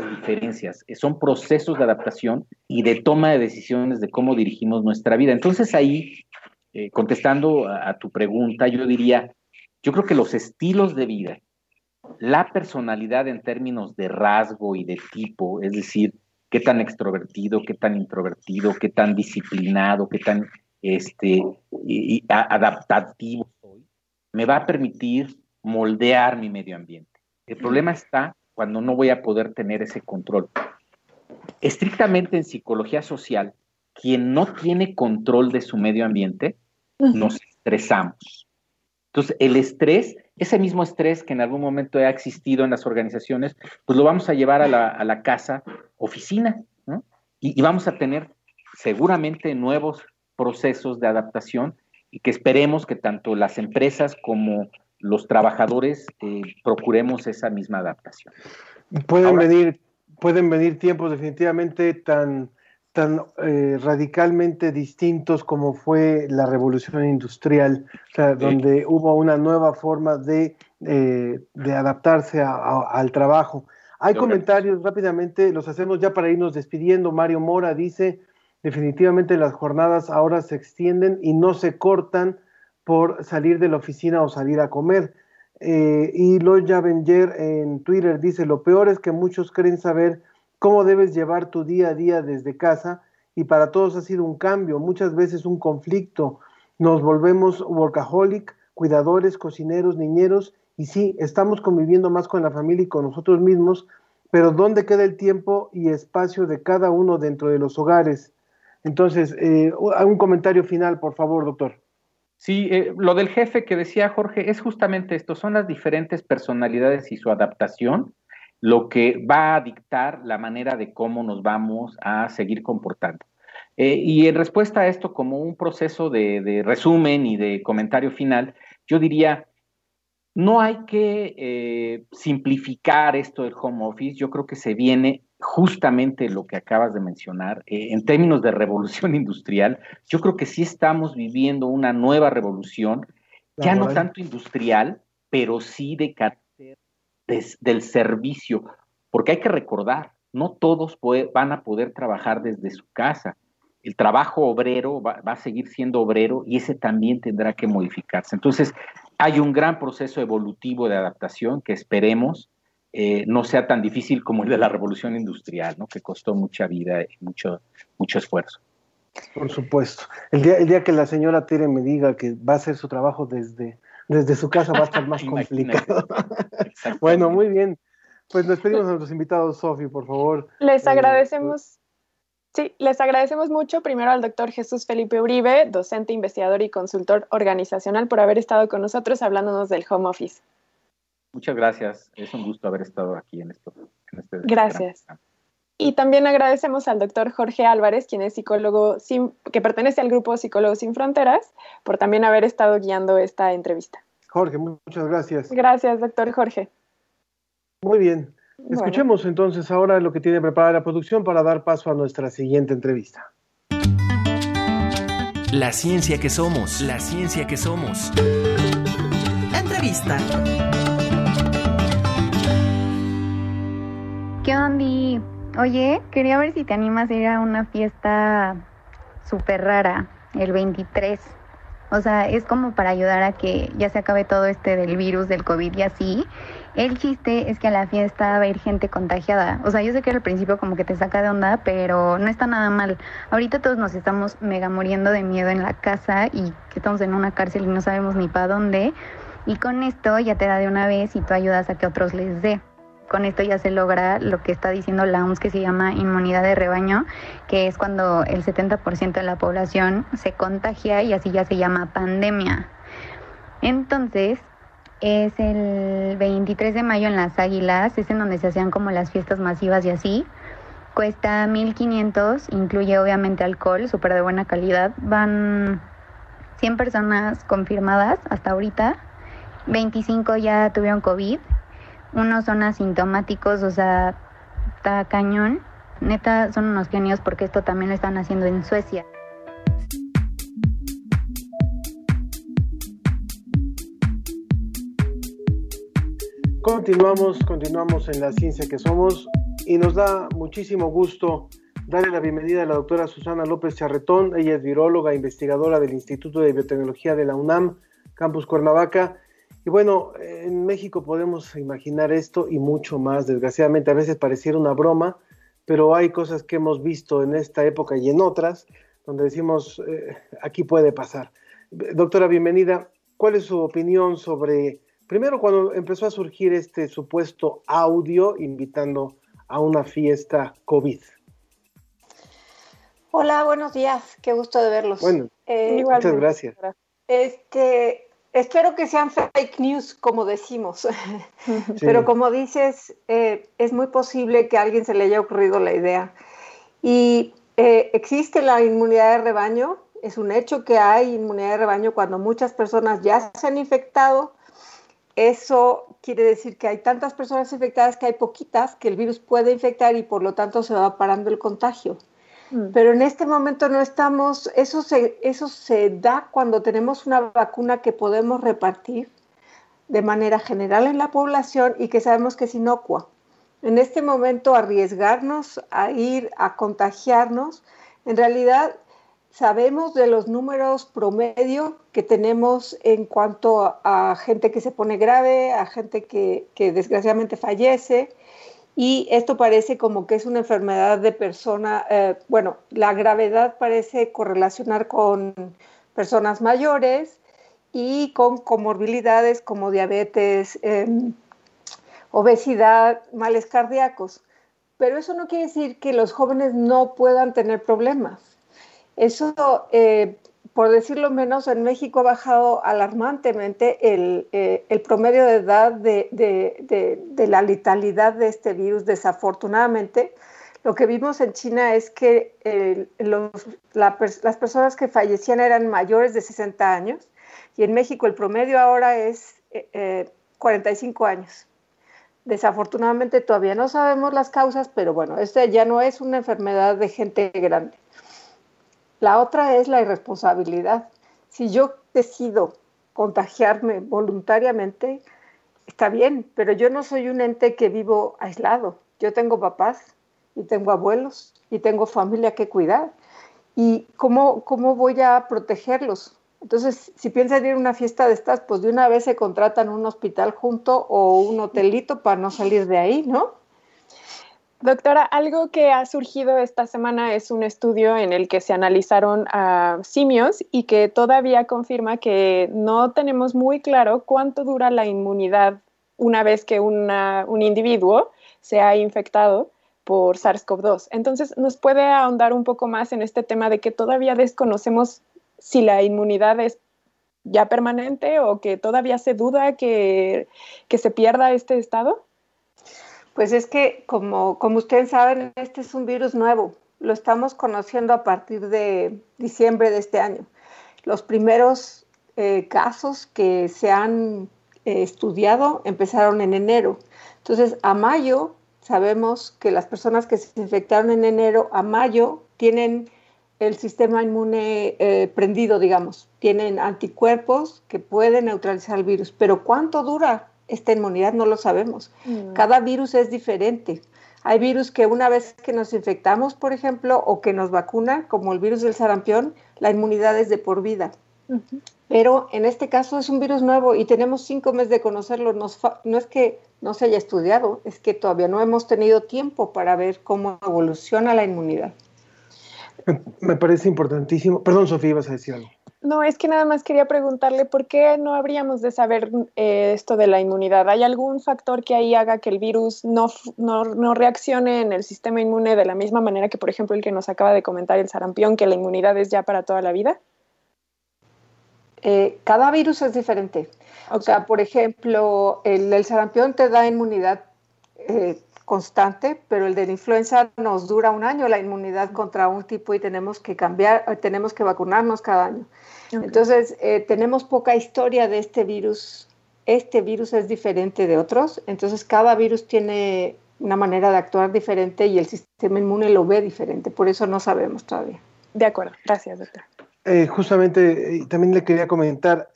diferencias, eh, son procesos de adaptación y de toma de decisiones de cómo dirigimos nuestra vida. Entonces ahí, eh, contestando a, tu pregunta, yo diría, yo creo que los estilos de vida la personalidad en términos de rasgo y de tipo, es decir, qué tan extrovertido, qué tan introvertido, qué tan disciplinado, qué tan este, adaptativo soy, me va a permitir moldear mi medio ambiente. El problema está cuando no voy a poder tener ese control. Estrictamente en psicología social, quien no tiene control de su medio ambiente, nos estresamos. Entonces, el estrés, ese mismo estrés que en algún momento ha existido en las organizaciones, pues lo vamos a llevar a la, casa oficina, ¿no? Y, vamos a tener seguramente nuevos procesos de adaptación y que esperemos que tanto las empresas como los trabajadores eh, procuremos esa misma adaptación. Pueden venir, pueden venir tiempos definitivamente tan tan eh, radicalmente distintos como fue la revolución industrial, donde hubo una nueva forma de, eh, de adaptarse al trabajo. Hay comentarios rápidamente, los hacemos ya para irnos despidiendo. Mario Mora dice, definitivamente las jornadas ahora se extienden y no se cortan por salir de la oficina o salir a comer. Eh, y Loya Benger en Twitter dice, lo peor es que muchos creen saber cómo debes llevar tu día a día desde casa y para todos ha sido un cambio, muchas veces un conflicto. Nos volvemos workaholic, cuidadores, cocineros, niñeros y sí, estamos conviviendo más con la familia y con nosotros mismos, pero ¿dónde queda el tiempo y espacio de cada uno dentro de los hogares? Entonces, eh, un comentario final, por favor, doctor. Sí, eh, lo del jefe que decía Jorge es justamente esto, son las diferentes personalidades y su adaptación lo que va a dictar la manera de cómo nos vamos a seguir comportando. Eh, y en respuesta a esto, como un proceso de, resumen y de comentario final, yo diría, no hay que eh, simplificar esto del home office, yo creo que se viene justamente lo que acabas de mencionar, eh, en términos de revolución industrial, yo creo que sí estamos viviendo una nueva revolución, ya no tanto industrial, pero sí de del servicio, porque hay que recordar, no todos van a poder trabajar desde su casa. El trabajo obrero va, a seguir siendo obrero y ese también tendrá que modificarse. Entonces, hay un gran proceso evolutivo de adaptación que esperemos eh, no sea tan difícil como el de la revolución industrial, ¿no? que costó mucha vida y mucho, mucho esfuerzo. Por supuesto. El día, el día que la señora Tere me diga que va a hacer su trabajo desde, desde su casa va a estar más complicado. bueno, muy bien. Pues les pedimos a nuestros invitados, Sofi, por favor. Les eh, agradecemos. Sí, les agradecemos mucho primero al doctor Jesús Felipe Uribe, docente, investigador y consultor organizacional, por haber estado con nosotros hablándonos del home office. Muchas gracias. Es un gusto haber estado aquí en esto. este gracias. Y también agradecemos al doctor Jorge Álvarez, quien es psicólogo que pertenece al grupo Psicólogos Sin Fronteras, por también haber estado guiando esta entrevista. Jorge, muchas gracias. Gracias, doctor Jorge. Muy bien. Escuchemos entonces ahora lo que tiene preparada la producción para dar paso a nuestra siguiente entrevista. La ciencia que somos, la ciencia que somos. Entrevista. ¿Qué onda? Oye, quería ver si te animas a ir a una fiesta súper rara, el 23. O sea, es como para ayudar a que ya se acabe todo este del virus, del COVID y así. El chiste es que a la fiesta va a ir gente contagiada. O sea, yo sé que al principio como que te saca de onda, pero no está nada mal. Ahorita todos nos estamos mega muriendo de miedo en la casa y que estamos en una cárcel y no sabemos ni para dónde. Y con esto ya te da de una vez y tú ayudas a que otros les dé con esto ya se logra lo que está diciendo la OMS que se llama inmunidad de rebaño, que es cuando el 70% de la población se contagia y así ya se llama pandemia. Entonces, es el 23 de mayo en Las Águilas, es en donde se hacían como las fiestas masivas y así. Cuesta 1500, incluye obviamente alcohol, súper de buena calidad. Van 100 personas confirmadas hasta ahorita, 25 ya tuvieron COVID unos son asintomáticos, o sea, está cañón. Neta, son unos genios porque esto también lo están haciendo en Suecia. Continuamos, continuamos en la ciencia que somos y nos da muchísimo gusto darle la bienvenida a la doctora Susana López Charretón. Ella es viróloga, investigadora del Instituto de Biotecnología de la UNAM, Campus Cuernavaca Y bueno, en México podemos imaginar esto y mucho más. Desgraciadamente a veces pareciera una broma, pero hay cosas que hemos visto en esta época y en otras donde decimos, eh, aquí puede pasar. Doctora, bienvenida. ¿Cuál es su opinión sobre, primero, cuando empezó a surgir este supuesto audio invitando a una fiesta COVID? Hola, buenos días. Qué gusto de verlos. Bueno, eh, muchas gracias. Este, espero que sean fake news, como decimos. Pero como dices, eh, es muy posible que a alguien se le haya ocurrido la idea. Y eh, existe la inmunidad de rebaño. Es un hecho que hay inmunidad de rebaño cuando muchas personas ya se han infectado. Eso quiere decir que hay tantas personas infectadas que hay poquitas que el virus puede infectar y por lo tanto se va parando el contagio. Pero en este momento no estamos, eso se, eso se da cuando tenemos una vacuna que podemos repartir de manera general en la población y que sabemos que es inocua. En este momento arriesgarnos a ir a contagiarnos, en realidad sabemos de los números promedio que tenemos en cuanto a, gente que se pone grave, a gente que, que desgraciadamente fallece, y esto parece como que es una enfermedad de persona, eh, bueno, la gravedad parece correlacionar con personas mayores y con comorbilidades como diabetes, em, obesidad, males cardíacos. Pero eso no quiere decir que los jóvenes no puedan tener problemas. Eso eh, por decirlo menos, en México ha bajado alarmantemente el, eh, promedio de edad de, la letalidad de este virus, desafortunadamente. Lo que vimos en China es que las personas que fallecían eran mayores de 60 años y en México el promedio ahora es 45 eh, años. Desafortunadamente todavía no sabemos las causas, pero bueno, este ya no es una enfermedad de gente grande. La otra es la irresponsabilidad. Si yo decido contagiarme voluntariamente, está bien, pero yo no soy un ente que vivo aislado. Yo tengo papás y tengo abuelos y tengo familia que cuidar. ¿Y cómo, cómo voy a protegerlos? Entonces, si piensan ir a una fiesta de estas, pues de una vez se contratan un hospital junto o un hotelito para no salir de ahí, ¿no? Doctora, algo que ha surgido esta semana es un estudio en el que se analizaron a simios y que todavía confirma que no tenemos muy claro cuánto dura la inmunidad una vez que un individuo se ha infectado por SARS-CoV-2. Entonces, ¿nos puede ahondar un poco más en este tema de que todavía desconocemos si la inmunidad es ya permanente o que todavía se duda que se pierda este estado? Pues es que, como, como ustedes saben, este es un virus nuevo. Lo estamos conociendo a partir de diciembre de este año. Los primeros eh, casos que se han eh, estudiado empezaron en enero. Entonces, a mayo, sabemos que las personas que se infectaron en enero a mayo tienen el sistema inmune eh, prendido, digamos, tienen anticuerpos que pueden neutralizar el virus. Pero ¿cuánto dura? Esta inmunidad no lo sabemos. Mm. Cada virus es diferente. Hay virus que una vez que nos infectamos, por ejemplo, o que nos vacunan, como el virus del sarampión, la inmunidad es de por vida. Pero en este caso es un virus nuevo y tenemos cinco meses de conocerlo. no es que no se haya estudiado, es que todavía no hemos tenido tiempo para ver cómo evoluciona la inmunidad. Me parece importantísimo. Perdón, Sofía, ibas a decir algo. No, es que nada más quería preguntarle por qué no habríamos de saber eh, esto de la inmunidad. ¿Hay algún factor que ahí haga que el virus no, no, reaccione en el sistema inmune de la misma manera que, por ejemplo, el que nos acaba de comentar el sarampión, que la inmunidad es ya para toda la vida? Eh, cada virus es diferente. O sea, por ejemplo, el, el sarampión te da inmunidad eh, constante, pero el de la influenza nos dura un año la inmunidad contra un tipo y tenemos que cambiar, eh, tenemos que vacunarnos cada año. Entonces, eh, tenemos poca historia de este virus. Este virus es diferente de otros, entonces cada virus tiene una manera de actuar diferente y el sistema inmune lo ve diferente, por eso no sabemos todavía. De acuerdo, gracias, doctor. Eh, justamente, también le quería comentar,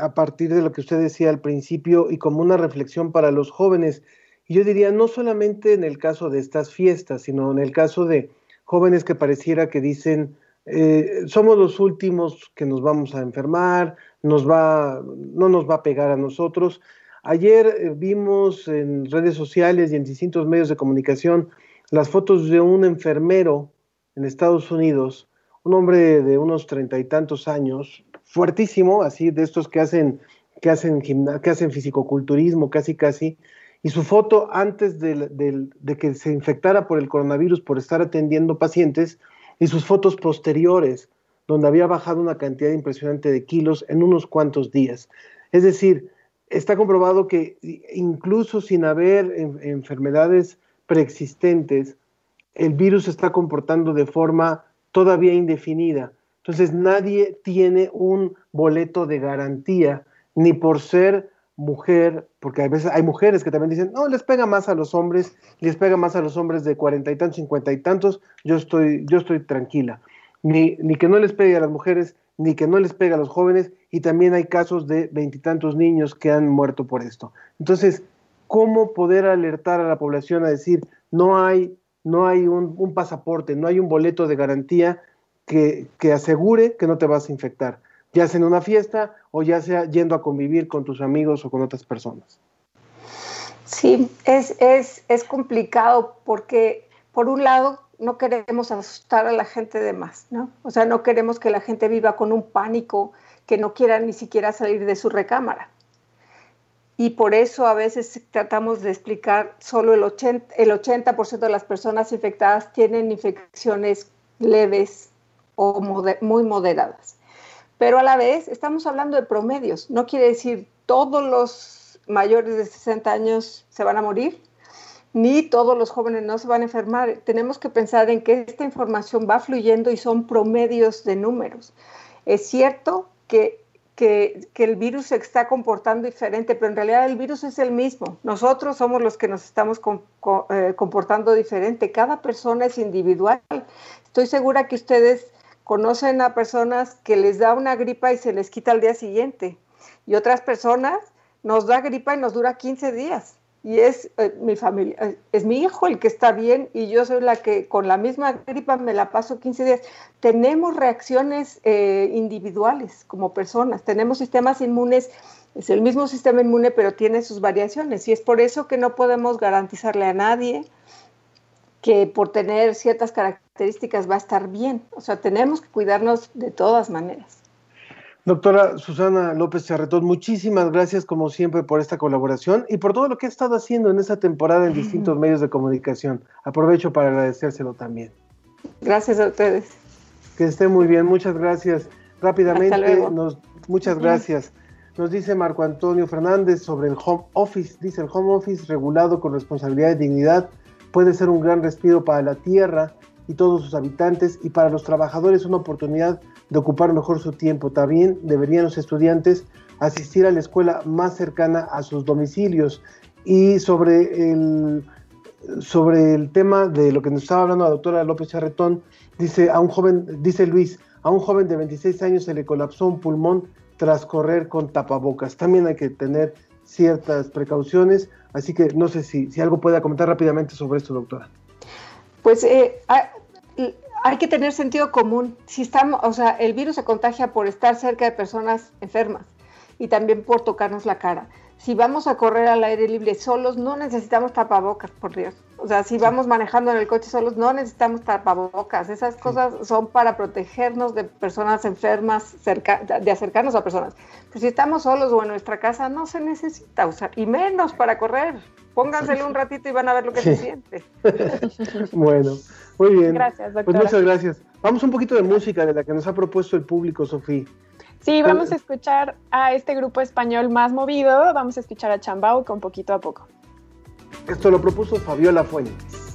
a partir de lo que usted decía al principio y como una reflexión para los jóvenes, yo diría, no solamente en el caso de estas fiestas, sino en el caso de jóvenes que pareciera que dicen, eh, somos los últimos que nos vamos a enfermar, nos va, no nos va a pegar a nosotros. Ayer eh, vimos en redes sociales y en distintos medios de comunicación las fotos de un enfermero en Estados Unidos, un hombre de unos treinta y tantos años, fuertísimo, así de estos que hacen, que hacen, que hacen fisicoculturismo casi casi, y su foto antes de, que se infectara por el coronavirus por estar atendiendo pacientes, y sus fotos posteriores, donde había bajado una cantidad impresionante de kilos en unos cuantos días. Es decir, está comprobado que incluso sin haber enfermedades preexistentes, el virus se está comportando de forma todavía indefinida. Entonces nadie tiene un boleto de garantía, ni por ser mujer, porque a veces hay mujeres que también dicen, no, les pega más a los hombres, les pega más a los hombres de cuarenta y tantos, cincuenta y tantos, yo estoy, yo estoy tranquila. Ni, ni que no les pegue a las mujeres, ni que no les pegue a los jóvenes, y también hay casos de veintitantos niños que han muerto por esto. Entonces, ¿cómo poder alertar a la población a decir, no hay, no hay un, un pasaporte, no hay un boleto de garantía que, que asegure que no te vas a infectar? Ya sea en una fiesta o ya sea yendo a convivir con tus amigos o con otras personas. Sí, es, es, es complicado porque por un lado no queremos asustar a la gente de más, ¿no? O sea, no queremos que la gente viva con un pánico que no quiera ni siquiera salir de su recámara. Y por eso a veces tratamos de explicar, solo el 80%, el 80 de las personas infectadas tienen infecciones leves o muy moderadas pero a la vez estamos hablando de promedios. No quiere decir todos los mayores de 60 años se van a morir, ni todos los jóvenes no se van a enfermar. Tenemos que pensar en que esta información va fluyendo y son promedios de números. Es cierto que, que, el virus se está comportando diferente, pero en realidad el virus es el mismo. Nosotros somos los que nos estamos eh, comportando diferente. Cada persona es individual. Estoy segura que ustedes conocen a personas que les da una gripa y se les quita al día siguiente. Y otras personas nos da gripa y nos dura 15 días. Y es eh, mi familia, eh, es mi hijo el que está bien y yo soy la que con la misma gripa me la paso 15 días. Tenemos reacciones eh, individuales como personas, tenemos sistemas inmunes, es el mismo sistema inmune pero tiene sus variaciones y es por eso que no podemos garantizarle a nadie que por tener ciertas características va a estar bien. O sea, tenemos que cuidarnos de todas maneras. Doctora Susana López Charretón, muchísimas gracias como siempre por esta colaboración y por todo lo que ha estado haciendo en esta temporada en distintos medios de comunicación. Aprovecho para agradecérselo también. Gracias a ustedes. Que esté muy bien, muchas gracias. Rápidamente, nos, muchas gracias. Nos dice Marco Antonio Fernández sobre el home office. Dice el home office regulado con responsabilidad y dignidad puede ser un gran respiro para la tierra y todos sus habitantes y para los trabajadores una oportunidad de ocupar mejor su tiempo. También deberían los estudiantes asistir a la escuela más cercana a sus domicilios. Y sobre el, sobre el tema de lo que nos estaba hablando la doctora López Charretón, dice, a un joven, dice Luis, a un joven de 26 años se le colapsó un pulmón tras correr con tapabocas. También hay que tener ciertas precauciones. Así que no sé si, si algo pueda comentar rápidamente sobre esto, doctora. Pues eh, hay, que tener sentido común. Si estamos, o sea, el virus se contagia por estar cerca de personas enfermas y también por tocarnos la cara. Si vamos a correr al aire libre solos, no necesitamos tapabocas, por Dios. O sea, si vamos manejando en el coche solos, no necesitamos tapabocas. Esas cosas son para protegernos de personas enfermas, cerca, de acercarnos a personas. Pero si estamos solos o en nuestra casa, no se necesita usar, y menos para correr. Pónganselo un ratito y van a ver lo que se siente. bueno, muy bien. Gracias, doctora. Pues muchas gracias. Vamos un poquito de música de la que nos ha propuesto el público, Sofía. Sí, vamos a escuchar a este grupo español más movido. Vamos a escuchar a Chambao con poquito a poco. Esto lo propuso Fabiola Fuentes.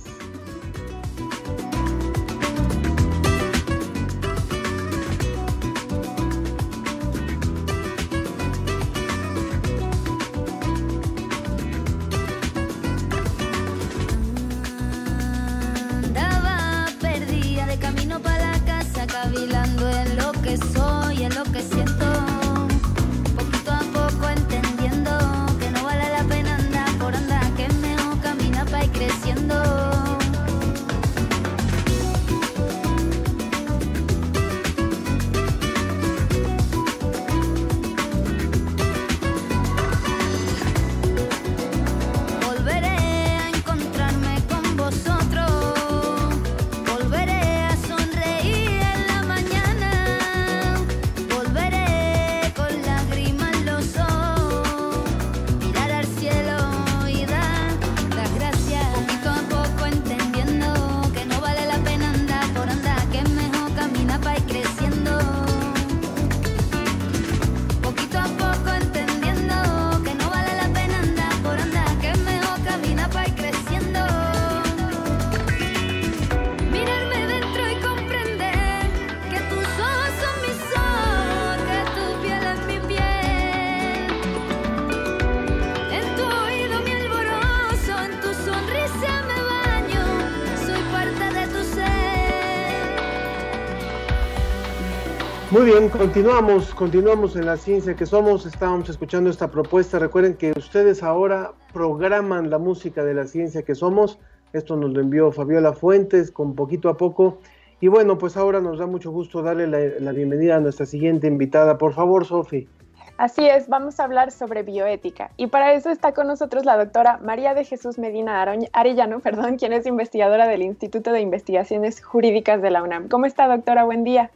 Muy bien, continuamos, continuamos en la ciencia que somos. Estábamos escuchando esta propuesta. Recuerden que ustedes ahora programan la música de la ciencia que somos. Esto nos lo envió Fabiola Fuentes con poquito a poco. Y bueno, pues ahora nos da mucho gusto darle la, bienvenida a nuestra siguiente invitada. Por favor, Sofi. Así es, vamos a hablar sobre bioética. Y para eso está con nosotros la doctora María de Jesús Medina Arellano, perdón, quien es investigadora del Instituto de Investigaciones Jurídicas de la UNAM. ¿Cómo está, doctora? Buen día.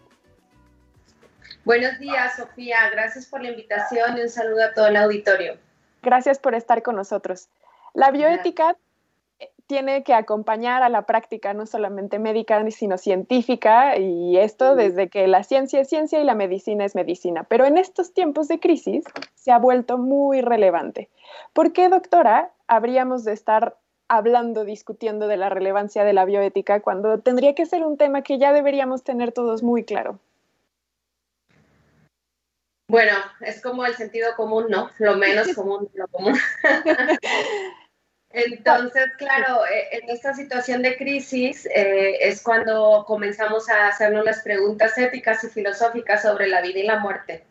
Buenos días, Sofía. Gracias por la invitación y un saludo a todo el auditorio. Gracias por estar con nosotros. La bioética tiene que acompañar a la práctica no solamente médica, sino científica, y esto desde que la ciencia es ciencia y la medicina es medicina. Pero en estos tiempos de crisis se ha vuelto muy relevante. ¿Por qué, doctora, habríamos de estar hablando, discutiendo de la relevancia de la bioética cuando tendría que ser un tema que ya deberíamos tener todos muy claro? Bueno, es como el sentido común, ¿no? Lo menos común, lo común. Entonces, claro, eh, en esta situación de crisis eh, es cuando comenzamos a hacernos las preguntas éticas y filosóficas sobre la vida y la muerte.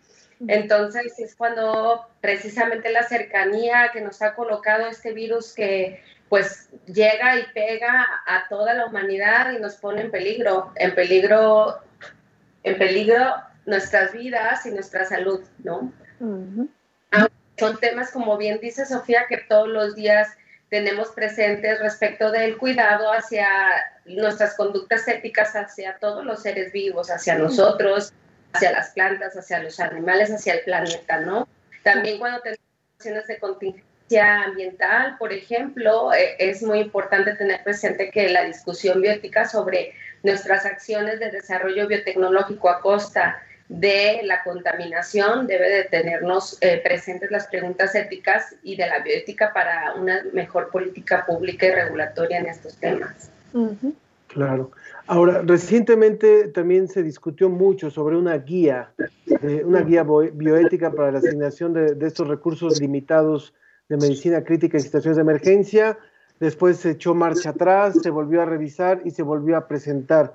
Entonces, es cuando precisamente la cercanía que nos ha colocado este virus que pues llega y pega a toda la humanidad y nos pone en peligro, en peligro, en peligro nuestras vidas y nuestra salud, ¿no? Son temas, como bien dice Sofía, que todos los días tenemos presentes respecto del cuidado hacia nuestras conductas éticas hacia todos los seres vivos, hacia nosotros, hacia las plantas, hacia los animales, hacia el planeta, ¿no? También cuando tenemos situaciones de contingencia ambiental, por ejemplo, eh, es muy importante tener presente que la discusión bioética sobre nuestras acciones de desarrollo biotecnológico a costa de la contaminación, debe de tenernos eh, presentes las preguntas éticas y de la bioética para una mejor política pública y regulatoria en estos temas. Claro. Ahora, recientemente también se discutió mucho sobre una guía, una guía bioética para la asignación de, de, estos recursos limitados de medicina crítica y situaciones de emergencia. Después se echó marcha atrás, se volvió a revisar y se volvió a presentar.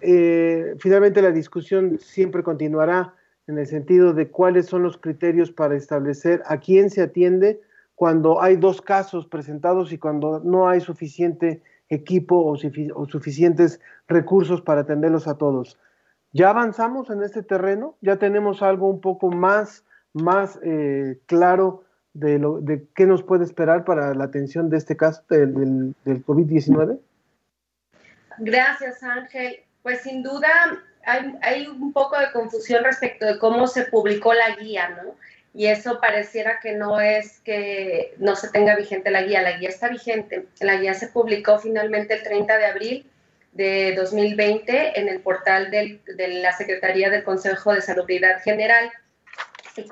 Eh, finalmente la discusión siempre continuará en el sentido de cuáles son los criterios para establecer a quién se atiende cuando hay dos casos presentados y cuando no hay suficiente equipo o, suficientes recursos para atenderlos a todos. Ya avanzamos en este terreno, ya tenemos algo un poco más, más eh, claro de, lo, de qué nos puede esperar para la atención de este caso del, del COVID-19. Gracias, Ángel. Pues sin duda hay, un poco de confusión respecto de cómo se publicó la guía, ¿no? Y eso pareciera que no es que no se tenga vigente la guía, la guía está vigente. La guía se publicó finalmente el 30 de abril de 2020 en el portal de la Secretaría del Consejo de Salubridad General. Y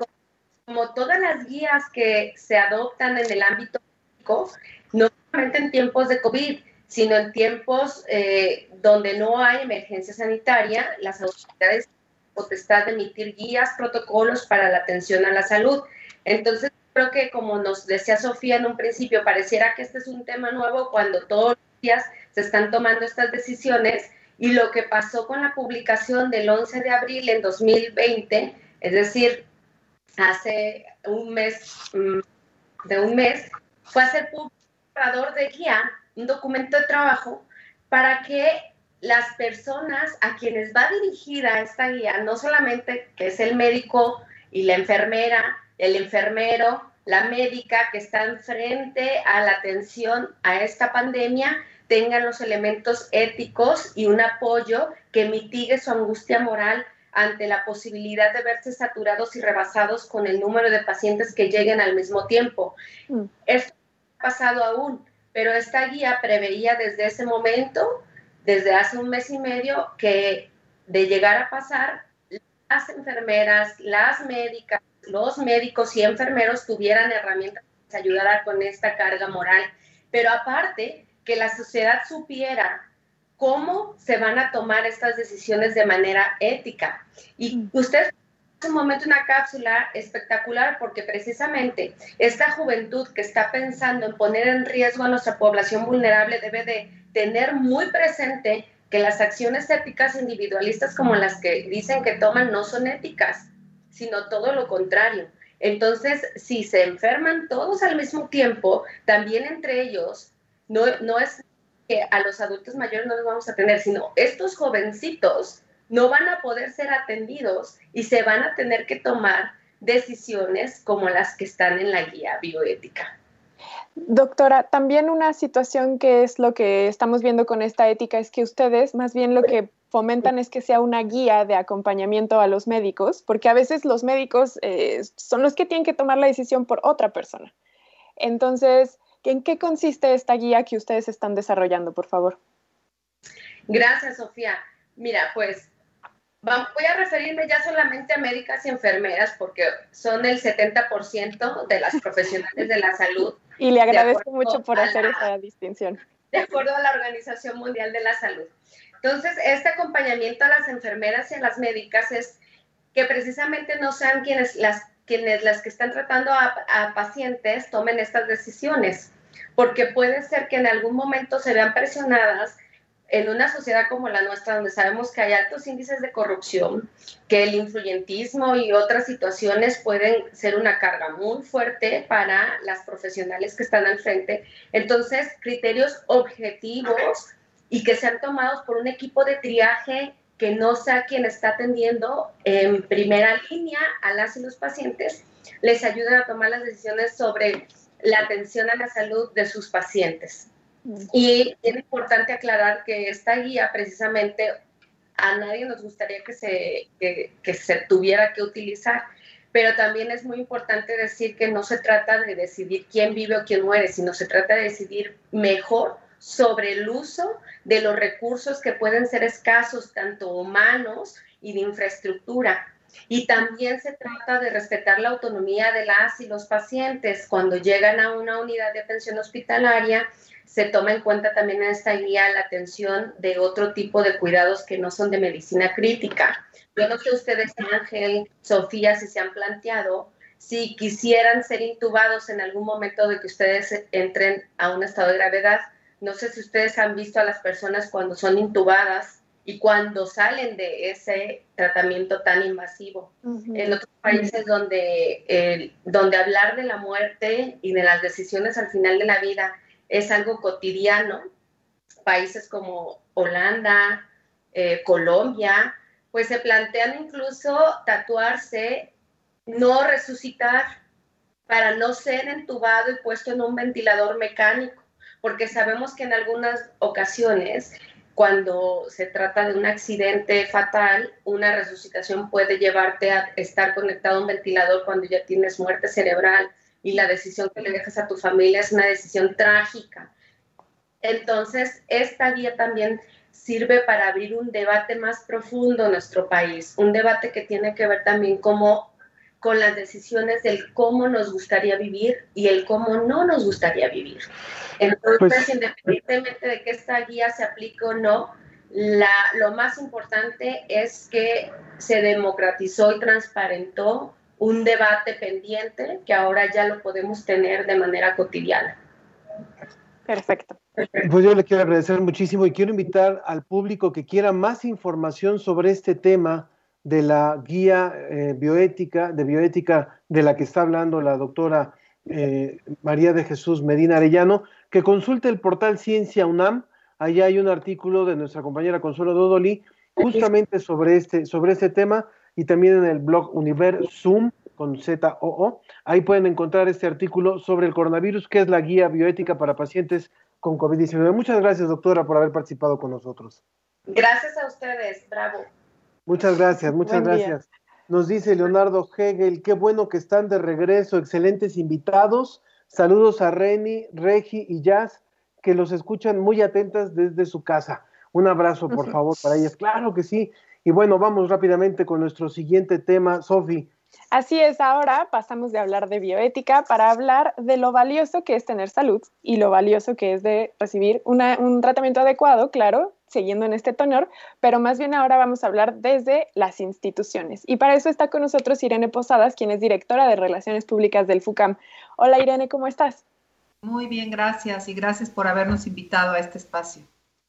como todas las guías que se adoptan en el ámbito público, no solamente en tiempos de COVID, sino en tiempos eh, donde no hay emergencia sanitaria, las autoridades potestad de emitir guías, protocolos para la atención a la salud. Entonces, creo que como nos decía Sofía en un principio, pareciera que este es un tema nuevo cuando todos los días se están tomando estas decisiones y lo que pasó con la publicación del 11 de abril en 2020, es decir, hace un mes, mm, de un mes, fue hacer publicador de guía un documento de trabajo para que las personas a quienes va dirigida esta guía, no solamente que es el médico y la enfermera, el enfermero, la médica que están frente a la atención a esta pandemia, tengan los elementos éticos y un apoyo que mitigue su angustia moral ante la posibilidad de verse saturados y rebasados con el número de pacientes que lleguen al mismo tiempo. Mm. Esto ha pasado aún pero esta guía preveía desde ese momento, desde hace un mes y medio, que de llegar a pasar, las enfermeras, las médicas, los médicos y enfermeros tuvieran herramientas que ayudaran con esta carga moral, pero aparte que la sociedad supiera cómo se van a tomar estas decisiones de manera ética. Y mm. usted un momento una cápsula espectacular porque precisamente esta juventud que está pensando en poner en riesgo a nuestra población vulnerable debe de tener muy presente que las acciones éticas individualistas como las que dicen que toman no son éticas, sino todo lo contrario. Entonces, si se enferman todos al mismo tiempo, también entre ellos, no, no es que a los adultos mayores no los vamos a tener, sino estos jovencitos no van a poder ser atendidos y se van a tener que tomar decisiones como las que están en la guía bioética. Doctora, también una situación que es lo que estamos viendo con esta ética es que ustedes más bien lo que fomentan es que sea una guía de acompañamiento a los médicos, porque a veces los médicos eh, son los que tienen que tomar la decisión por otra persona. Entonces, ¿en qué consiste esta guía que ustedes están desarrollando, por favor? Gracias, Sofía. Mira, pues voy a referirme ya solamente a médicas y enfermeras porque son el 70% de las profesionales de la salud. Y le agradezco mucho por hacer esa distinción. De acuerdo a la Organización Mundial de la Salud. Entonces, este acompañamiento a las enfermeras y a las médicas es que precisamente no sean quienes las, quienes las que están tratando a, a pacientes tomen estas decisiones, porque puede ser que en algún momento se vean presionadas en una sociedad como la nuestra, donde sabemos que hay altos índices de corrupción, que el influyentismo y otras situaciones pueden ser una carga muy fuerte para las profesionales que están al frente, entonces criterios objetivos y que sean tomados por un equipo de triaje que no sea quien está atendiendo en primera línea a las y los pacientes, les ayuden a tomar las decisiones sobre la atención a la salud de sus pacientes. Y es importante aclarar que esta guía precisamente a nadie nos gustaría que se, que, se tuviera que utilizar, pero también es muy importante decir que no se trata de decidir quién vive o quién muere, sino se trata de decidir mejor sobre el uso de los recursos que pueden ser escasos, tanto humanos y de infraestructura. Y también se trata de respetar la autonomía de las y los pacientes cuando llegan a una unidad de atención hospitalaria se toma en cuenta también en esta guía la atención de otro tipo de cuidados que no son de medicina crítica. Yo no sé ustedes, Ángel, Sofía, si se han planteado si quisieran ser intubados en algún momento de que ustedes entren a un estado de gravedad. No sé si ustedes han visto a las personas cuando son intubadas y cuando salen de ese tratamiento tan invasivo. En otros países donde, donde hablar de la muerte y de las decisiones al final de la vida es algo cotidiano. Países como Holanda, eh, Colombia, pues se plantean incluso tatuarse, no resucitar, para no ser entubado y puesto en un ventilador mecánico, porque sabemos que en algunas ocasiones, cuando se trata de un accidente fatal, una resucitación puede llevarte a estar conectado a un ventilador cuando ya tienes muerte cerebral y la decisión que le dejas a tu familia es una decisión trágica. Entonces, esta guía también sirve para abrir un debate más profundo en nuestro país, un debate que tiene que ver también como con las decisiones del cómo nos gustaría vivir y el cómo no nos gustaría vivir. Entonces, pues, independientemente de que esta guía se aplique o no, la, lo más importante es que se democratizó y transparentó un debate pendiente que ahora ya lo podemos tener de manera cotidiana. Perfecto. Pues yo le quiero agradecer muchísimo y quiero invitar al público que quiera más información sobre este tema de la guía eh, bioética, de bioética de la que está hablando la doctora eh, María de Jesús Medina Arellano, que consulte el portal Ciencia UNAM. Allá hay un artículo de nuestra compañera Consuelo Dodoli justamente sobre este, sobre este tema y también en el blog Universum con Z-O-O. Ahí pueden encontrar este artículo sobre el coronavirus, que es la guía bioética para pacientes con COVID-19. Muchas gracias, doctora, por haber participado con nosotros. Gracias a ustedes, bravo. Muchas gracias, muchas gracias. Nos dice Leonardo Hegel, qué bueno que están de regreso, excelentes invitados. Saludos a Reni, Regi y Jazz, que los escuchan muy atentas desde su casa. Un abrazo, por favor, para ellas. Claro que sí. Y bueno, vamos rápidamente con nuestro siguiente tema, Sofi. Así es, ahora pasamos de hablar de bioética para hablar de lo valioso que es tener salud y lo valioso que es de recibir un tratamiento adecuado, claro, siguiendo en este tenor, pero más bien ahora vamos a hablar desde las instituciones. Y para eso está con nosotros Irene Posadas, quien es directora de Relaciones Públicas del FUCAM. Hola Irene, ¿cómo estás? Muy bien, gracias y gracias por habernos invitado a este espacio.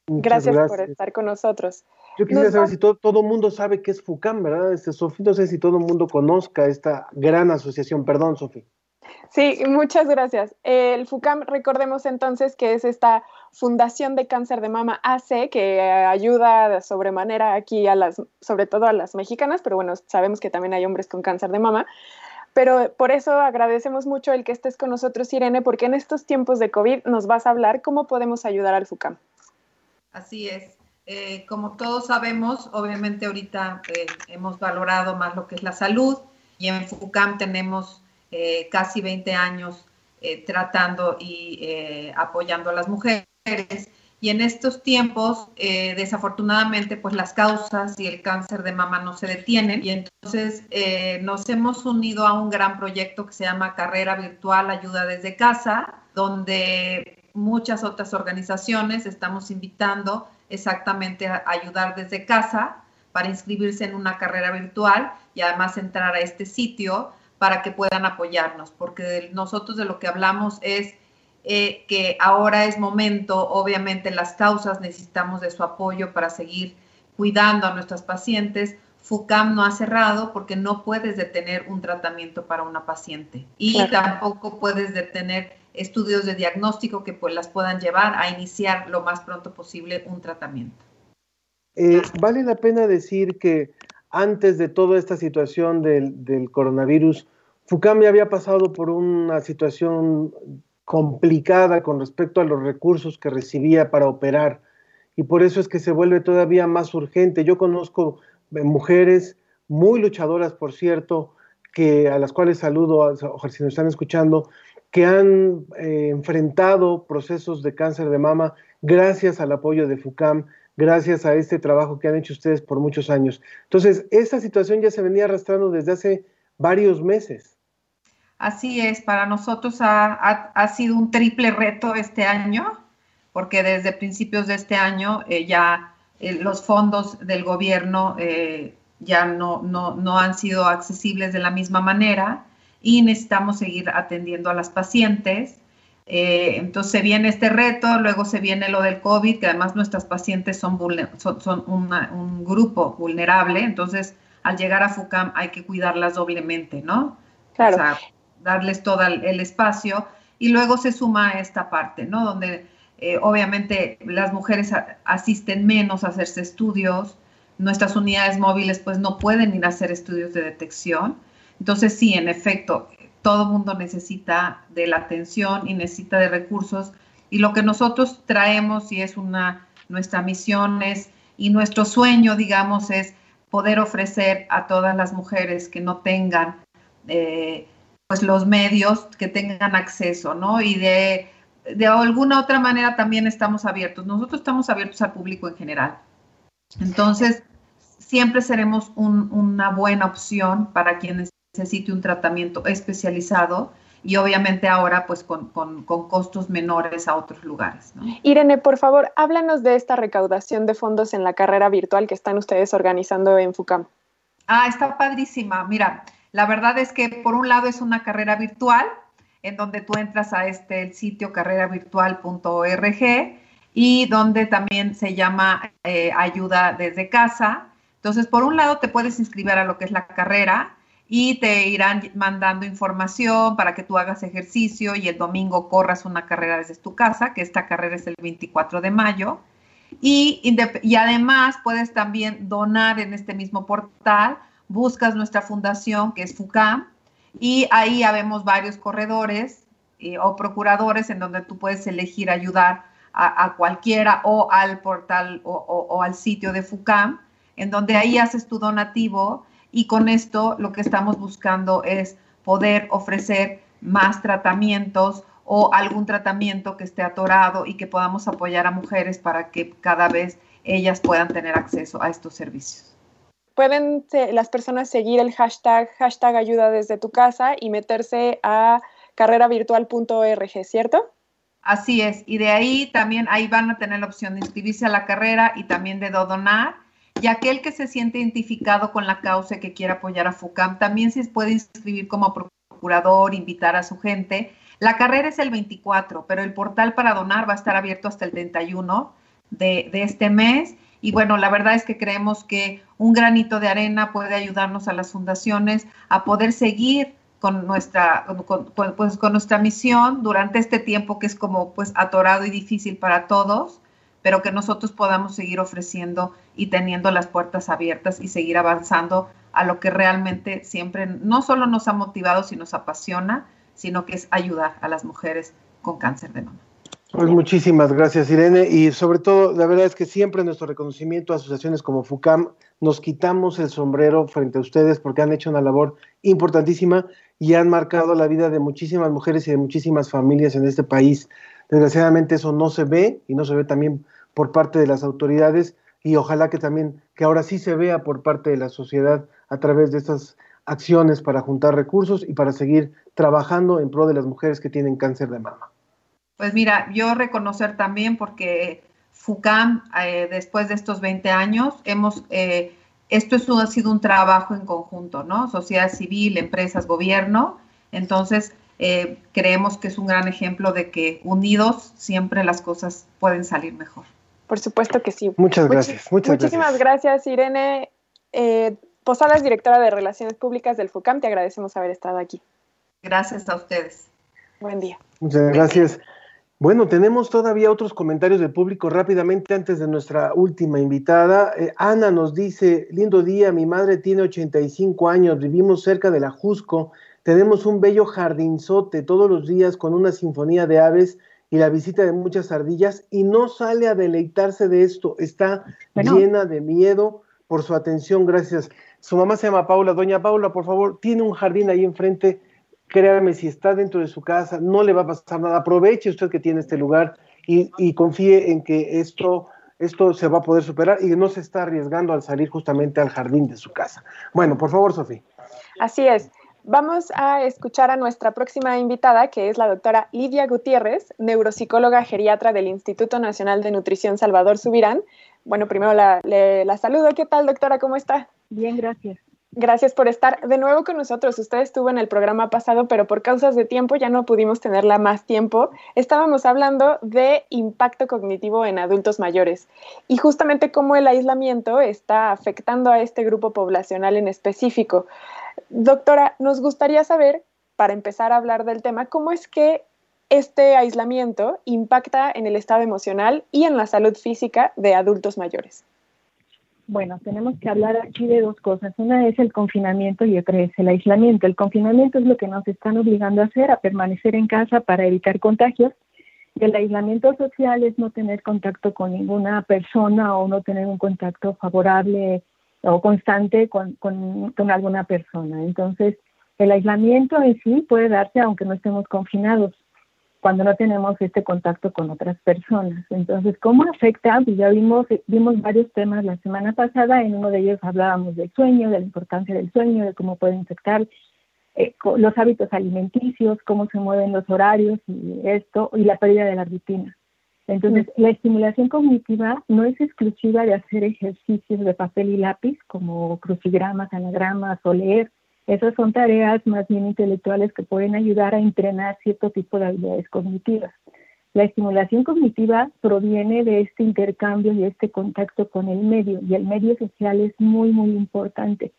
Gracias, por estar con nosotros. Yo quisiera saber si todo el mundo sabe qué es FUCAM, ¿verdad? Este, Sofía, no sé si todo el mundo conozca esta gran asociación. Perdón, Sofía. Sí, muchas gracias. El FUCAM, recordemos entonces que es esta Fundación de Cáncer de Mama AC que ayuda de sobremanera aquí a las, sobre todo a las mexicanas, pero bueno, sabemos que también hay hombres con cáncer de mama. Pero por eso agradecemos mucho el que estés con nosotros, Irene, porque en estos tiempos de COVID nos vas a hablar cómo podemos ayudar al FUCAM. Así es. Eh, como todos sabemos, obviamente ahorita eh, hemos valorado más lo que es la salud y en FUCAM tenemos eh, casi 20 años tratando y apoyando a las mujeres. Y en estos tiempos, desafortunadamente, pues las causas y el cáncer de mama no se detienen. Y entonces nos hemos unido a un gran proyecto que se llama Carrera Virtual Ayuda desde Casa, donde muchas otras organizaciones estamos invitando exactamente a ayudar desde casa para inscribirse en una carrera virtual y además entrar a este sitio para que puedan apoyarnos, porque nosotros de lo que hablamos es eh, que ahora es momento, obviamente las causas necesitamos de su apoyo para seguir cuidando a nuestras pacientes. FUCAM no ha cerrado porque no puedes detener un tratamiento para una paciente y tampoco puedes detener estudios de diagnóstico que pues las puedan llevar a iniciar lo más pronto posible un tratamiento. Eh, vale la pena decir que antes de toda esta situación del, coronavirus, FUCAM ya había pasado por una situación complicada con respecto a los recursos que recibía para operar y por eso es que se vuelve todavía más urgente. Yo conozco eh, mujeres muy luchadoras, por cierto, que a las cuales saludo, si nos están escuchando, que han eh, enfrentado procesos de cáncer de mama gracias al apoyo de FUCAM, gracias a este trabajo que han hecho ustedes por muchos años. Entonces, esta situación ya se venía arrastrando desde hace varios meses. Así es, para nosotros ha, sido un triple reto este año, porque desde principios de este año eh, ya eh, los fondos del gobierno ya no, no, no han sido accesibles de la misma manera y necesitamos seguir atendiendo a las pacientes. Eh, entonces se viene este reto, luego se viene lo del COVID, que además nuestras pacientes son, son, un grupo vulnerable, entonces al llegar a FUCAM hay que cuidarlas doblemente, ¿no? Claro. O sea, darles todo el espacio y luego se suma esta parte, ¿no? Donde eh, obviamente las mujeres asisten menos a hacerse estudios, nuestras unidades móviles pues no pueden ir a hacer estudios de detección entonces, sí, en efecto, todo mundo necesita de la atención y necesita de recursos. Y lo que nosotros traemos y es una, nuestra misión es, y nuestro sueño, digamos, es poder ofrecer a todas las mujeres que no tengan, eh, pues los medios, que tengan acceso, ¿no? Y de, de alguna otra manera también estamos abiertos. Nosotros estamos abiertos al público en general. Entonces, siempre seremos una buena opción para quienes necesite un tratamiento especializado y obviamente ahora pues con, costos menores a otros lugares. Irene, por favor, háblanos de esta recaudación de fondos en la carrera virtual que están ustedes organizando en FUCAM. Ah, está padrísima. Mira, la verdad es que por un lado es una carrera virtual en donde tú entras a este el sitio carreravirtual.org y donde también se llama eh, ayuda desde casa. Entonces, por un lado te puedes inscribir a lo que es la carrera y te irán mandando información para que tú hagas ejercicio y el domingo corras una carrera desde tu casa, que esta carrera es el 24 de mayo. Y, y además puedes también donar en este mismo portal, buscas nuestra fundación que es FUCAM y ahí habemos varios corredores eh, o procuradores en donde tú puedes elegir ayudar a, cualquiera o al portal o, o al sitio de FUCAM, en donde ahí haces tu donativo y con esto lo que estamos buscando es poder ofrecer más tratamientos o algún tratamiento que esté atorado y que podamos apoyar a mujeres para que cada vez ellas puedan tener acceso a estos servicios. Pueden las personas seguir el hashtag, hashtag ayuda desde tu casa y meterse a carreravirtual.org, ¿cierto? Así es, y de ahí también ahí van a tener la opción de inscribirse a la carrera y también de donar y aquel que se siente identificado con la causa y que quiera apoyar a FUCAM también se puede inscribir como procurador, invitar a su gente. La carrera es el 24, pero el portal para donar va a estar abierto hasta el 31. de, este mes. Y bueno, la verdad es que creemos que un granito de arena puede ayudarnos a las fundaciones a poder seguir con nuestra, pues, con nuestra misión durante este tiempo que es como pues atorado y difícil para todos, pero que nosotros podamos seguir ofreciendo y teniendo las puertas abiertas y seguir avanzando a lo que realmente siempre no solo nos ha motivado, sino nos apasiona, sino que es ayudar a las mujeres con cáncer de mama. Pues muchísimas gracias, Irene. Y sobre todo, la verdad es que siempre nuestro reconocimiento a asociaciones como FUCAM nos quitamos el sombrero frente a ustedes porque han hecho una labor importantísima y han marcado la vida de muchísimas mujeres y de muchísimas familias en este país. Desgraciadamente eso no se ve y no se ve también por parte de las autoridades y ojalá que también, que ahora sí se vea por parte de la sociedad a través de estas acciones para juntar recursos y para seguir trabajando en pro de las mujeres que tienen cáncer de mama. Pues mira, yo reconocer también porque FUCAM, eh, después de estos 20 años, hemos, eh, esto es ha sido un trabajo en conjunto, ¿no? Sociedad civil, empresas, gobierno. Entonces, eh, creemos que es un gran ejemplo de que unidos siempre las cosas pueden salir mejor. Por supuesto que sí. Muchas gracias. muchísimas gracias, Irene. Posadas, directora de Relaciones Públicas del FUCAM, te agradecemos haber estado aquí. Gracias a ustedes. Buen día. Muchas gracias. Bueno, tenemos todavía otros comentarios del público rápidamente antes de nuestra última invitada. Eh, Ana nos dice, lindo día, mi madre tiene 85 años, vivimos cerca de la Jusco, tenemos un bello jardinzote todos los días con una sinfonía de aves y la visita de muchas ardillas y no sale a deleitarse de esto, está llena de miedo por su atención, gracias. Su mamá se llama Paula, doña Paula, por favor, tiene un jardín ahí enfrente créame, si está dentro de su casa, no le va a pasar nada. Aproveche usted que tiene este lugar y, confíe en que esto, esto se va a poder superar y no se está arriesgando al salir justamente al jardín de su casa. Bueno, por favor, Sofía. Así es. Vamos a escuchar a nuestra próxima invitada, que es la doctora Lidia Gutiérrez, neuropsicóloga geriatra del Instituto Nacional de Nutrición Salvador Subirán. Bueno, primero la, la saludo. ¿Qué tal, doctora? ¿Cómo está? Bien, gracias. Gracias por estar de nuevo con nosotros. Usted estuvo en el programa pasado, pero por causas de tiempo ya no pudimos tenerla más tiempo. Estábamos hablando de impacto cognitivo en adultos mayores y justamente cómo el aislamiento está afectando a este grupo poblacional en específico. Doctora, nos gustaría saber, para empezar a hablar del tema, cómo es que este aislamiento impacta en el estado emocional y en la salud física de adultos mayores. Bueno, tenemos que hablar aquí de dos cosas. Una es el confinamiento y otra es el aislamiento. El confinamiento es lo que nos están obligando a hacer, a permanecer en casa para evitar contagios. Y el aislamiento social es no tener contacto con ninguna persona o no tener un contacto favorable o constante con, con, alguna persona. Entonces, el aislamiento en sí puede darse aunque no estemos confinados cuando no tenemos este contacto con otras personas. Entonces, ¿cómo afecta? Pues ya vimos, vimos varios temas la semana pasada, en uno de ellos hablábamos del sueño, de la importancia del sueño, de cómo puede infectar eh, los hábitos alimenticios, cómo se mueven los horarios y esto, y la pérdida de la rutina. Entonces, la estimulación cognitiva no es exclusiva de hacer ejercicios de papel y lápiz, como crucigramas, anagramas o leer, esas son tareas más bien intelectuales que pueden ayudar a entrenar cierto tipo de habilidades cognitivas. La estimulación cognitiva proviene de este intercambio y este contacto con el medio y el medio social es muy, muy importante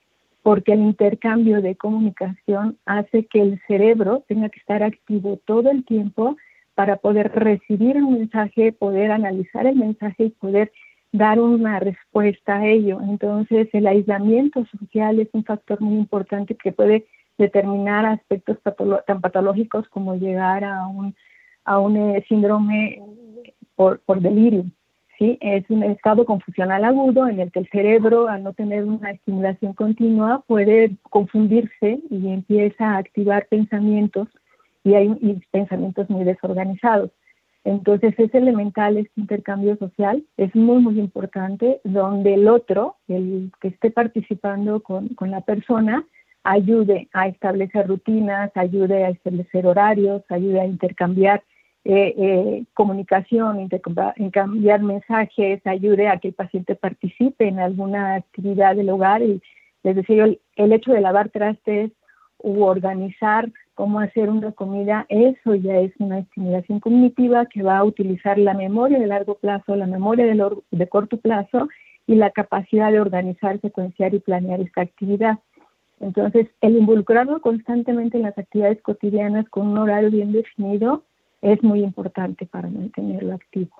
porque el intercambio de comunicación hace que el cerebro tenga que estar activo todo el tiempo para poder recibir un mensaje, poder analizar el mensaje y poder dar una respuesta a ello. Entonces, el aislamiento social es un factor muy importante que puede determinar aspectos tan patológicos como llegar a un, a un eh, síndrome por, por delirio. ¿sí? Es un estado confusional agudo en el que el cerebro, al no tener una estimulación continua, puede confundirse y empieza a activar pensamientos y hay pensamientos muy desorganizados. Entonces es elemental este intercambio social, es muy, muy importante, donde el otro, el que esté participando con, con la persona, ayude a establecer rutinas, ayude a establecer horarios, ayude a intercambiar eh, eh, comunicación, intercambiar mensajes, ayude a que el paciente participe en alguna actividad del hogar. Y, les decía el, el hecho de lavar trastes u organizar cómo hacer una comida, eso ya es una estimulación cognitiva que va a utilizar la memoria de largo plazo, la memoria de, de corto plazo y la capacidad de organizar, secuenciar y planear esta actividad. Entonces, el involucrarlo constantemente en las actividades cotidianas con un horario bien definido es muy importante para mantenerlo activo.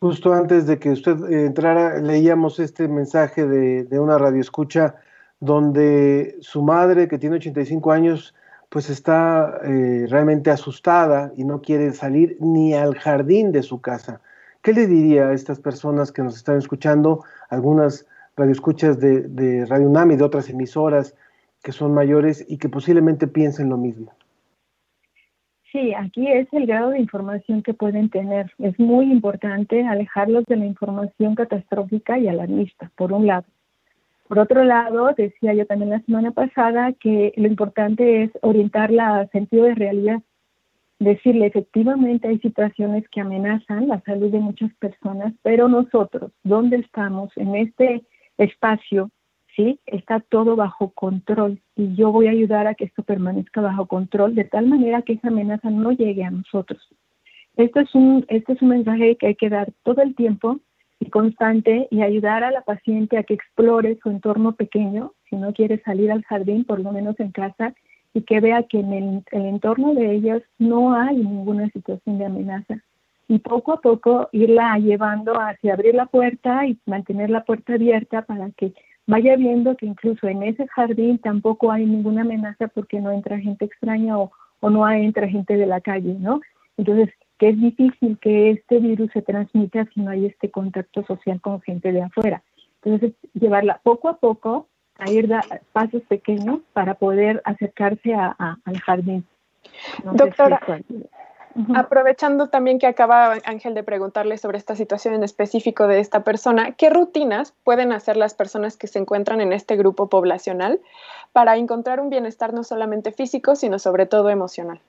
Justo antes de que usted entrara, leíamos este mensaje de, de una radioescucha donde su madre, que tiene 85 años, pues está eh, realmente asustada y no quiere salir ni al jardín de su casa. ¿Qué le diría a estas personas que nos están escuchando, algunas radioescuchas de, de Radio UNAM y de otras emisoras que son mayores y que posiblemente piensen lo mismo? Sí, aquí es el grado de información que pueden tener. Es muy importante alejarlos de la información catastrófica y alarmista, por un lado. Por otro lado, decía yo también la semana pasada que lo importante es orientarla al sentido de realidad. Decirle, efectivamente hay situaciones que amenazan la salud de muchas personas, pero nosotros, ¿dónde estamos? En este espacio, ¿sí? Está todo bajo control y yo voy a ayudar a que esto permanezca bajo control de tal manera que esa amenaza no llegue a nosotros. Esto es un, este es un mensaje que hay que dar todo el tiempo y constante y ayudar a la paciente a que explore su entorno pequeño, si no quiere salir al jardín, por lo menos en casa, y que vea que en el, entorno de ellas no hay ninguna situación de amenaza. Y poco a poco irla llevando hacia abrir la puerta y mantener la puerta abierta para que vaya viendo que incluso en ese jardín tampoco hay ninguna amenaza porque no entra gente extraña o, o no entra gente de la calle, ¿no? Entonces, que es difícil que este virus se transmita si no hay este contacto social con gente de afuera. Entonces, llevarla poco a poco a ir a pasos pequeños para poder acercarse a, al jardín. Doctora, aprovechando también que acaba Ángel de preguntarle sobre esta situación en específico de esta persona, ¿qué rutinas pueden hacer las personas que se encuentran en este grupo poblacional para encontrar un bienestar no solamente físico, sino sobre todo emocional?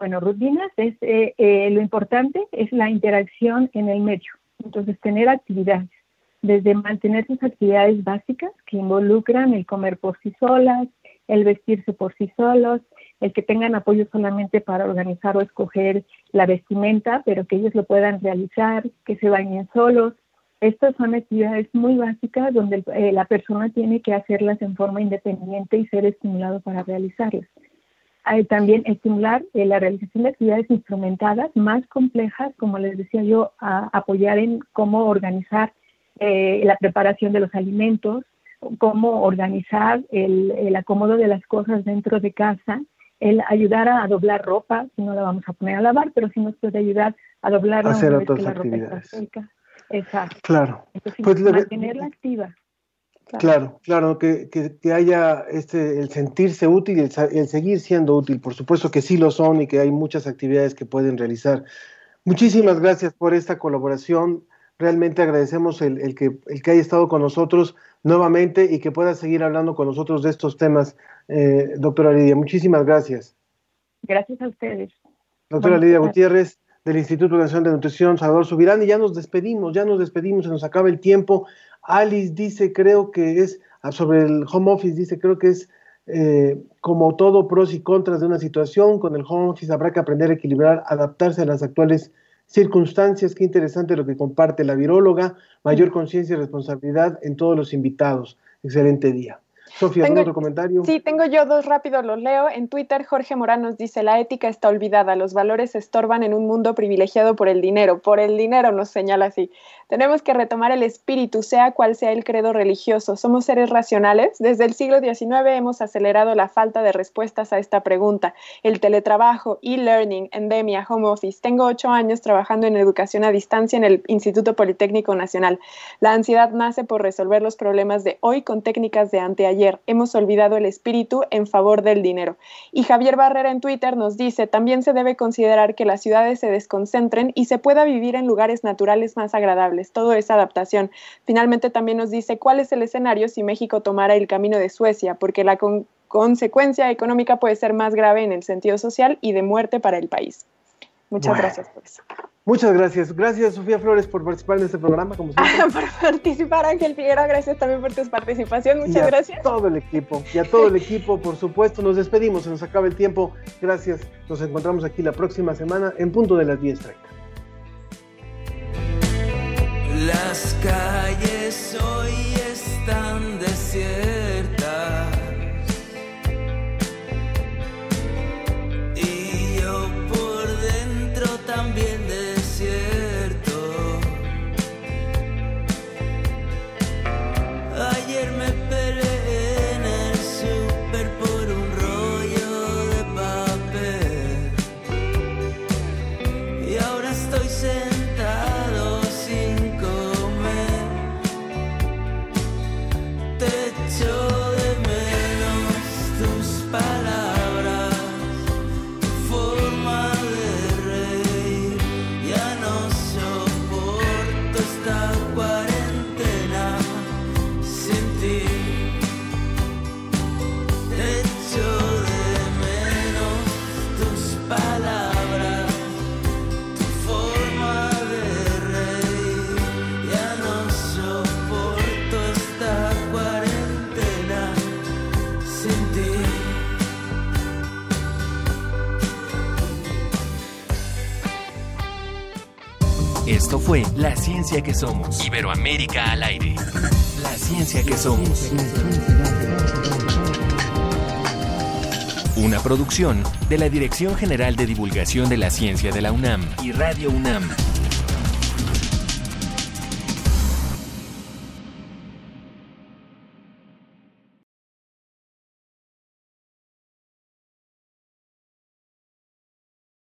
Bueno, rutinas es eh, eh, lo importante es la interacción en el medio. Entonces, tener actividades, desde mantener sus actividades básicas que involucran el comer por sí solas, el vestirse por sí solos, el que tengan apoyo solamente para organizar o escoger la vestimenta, pero que ellos lo puedan realizar, que se bañen solos. Estas son actividades muy básicas donde eh, la persona tiene que hacerlas en forma independiente y ser estimulado para realizarlas también estimular eh, la realización de actividades instrumentadas más complejas, como les decía yo, a apoyar en cómo organizar eh, la preparación de los alimentos, cómo organizar el, el, acomodo de las cosas dentro de casa, el ayudar a, doblar ropa, si no la vamos a poner a lavar, pero sí nos puede ayudar a doblar hacer otras actividades. Exacto. Claro. Entonces, pues mantenerla activa. Claro, claro, que, que, haya este, el sentirse útil y el, seguir siendo útil. Por supuesto que sí lo son y que hay muchas actividades que pueden realizar. Muchísimas gracias por esta colaboración. Realmente agradecemos el, el, que, el que haya estado con nosotros nuevamente y que pueda seguir hablando con nosotros de estos temas, eh, doctora Lidia. Muchísimas gracias. Gracias a ustedes. Doctora Lidia Gutiérrez del Instituto Nacional de Nutrición, Salvador Subirán, y ya nos despedimos, ya nos despedimos, se nos acaba el tiempo. Alice dice, creo que es, ah, sobre el home office, dice, creo que es eh, como todo pros y contras de una situación, con el home office habrá que aprender a equilibrar, adaptarse a las actuales circunstancias. Qué interesante lo que comparte la viróloga, mayor conciencia y responsabilidad en todos los invitados. Excelente día. Sofía, ¿algún otro comentario? Sí, tengo yo dos rápidos, los leo. En Twitter, Jorge Morán nos dice, la ética está olvidada, los valores estorban en un mundo privilegiado por el dinero. Por el dinero nos señala así. Tenemos que retomar el espíritu, sea cual sea el credo religioso. Somos seres racionales. Desde el siglo XIX hemos acelerado la falta de respuestas a esta pregunta. El teletrabajo, e-learning, endemia, home office. Tengo ocho años trabajando en educación a distancia en el Instituto Politécnico Nacional. La ansiedad nace por resolver los problemas de hoy con técnicas de anteayer. Hemos olvidado el espíritu en favor del dinero. Y Javier Barrera en Twitter nos dice, también se debe considerar que las ciudades se desconcentren y se pueda vivir en lugares naturales más agradables todo es adaptación. Finalmente también nos dice cuál es el escenario si México tomara el camino de Suecia, porque la consecuencia económica puede ser más grave en el sentido social y de muerte para el país. Muchas gracias por eso. Muchas gracias. Gracias, Sofía Flores, por participar en este programa, como siempre. por participar, Ángel Figueroa. Gracias también por tu participación. Muchas y a gracias. todo el equipo. Y a todo el equipo, por supuesto. Nos despedimos, se nos acaba el tiempo. Gracias. Nos encontramos aquí la próxima semana en punto de las 10.30. Las calles hoy están fue La Ciencia que Somos. Iberoamérica al aire. La Ciencia que Somos. Una producción de la Dirección General de Divulgación de la Ciencia de la UNAM y Radio UNAM.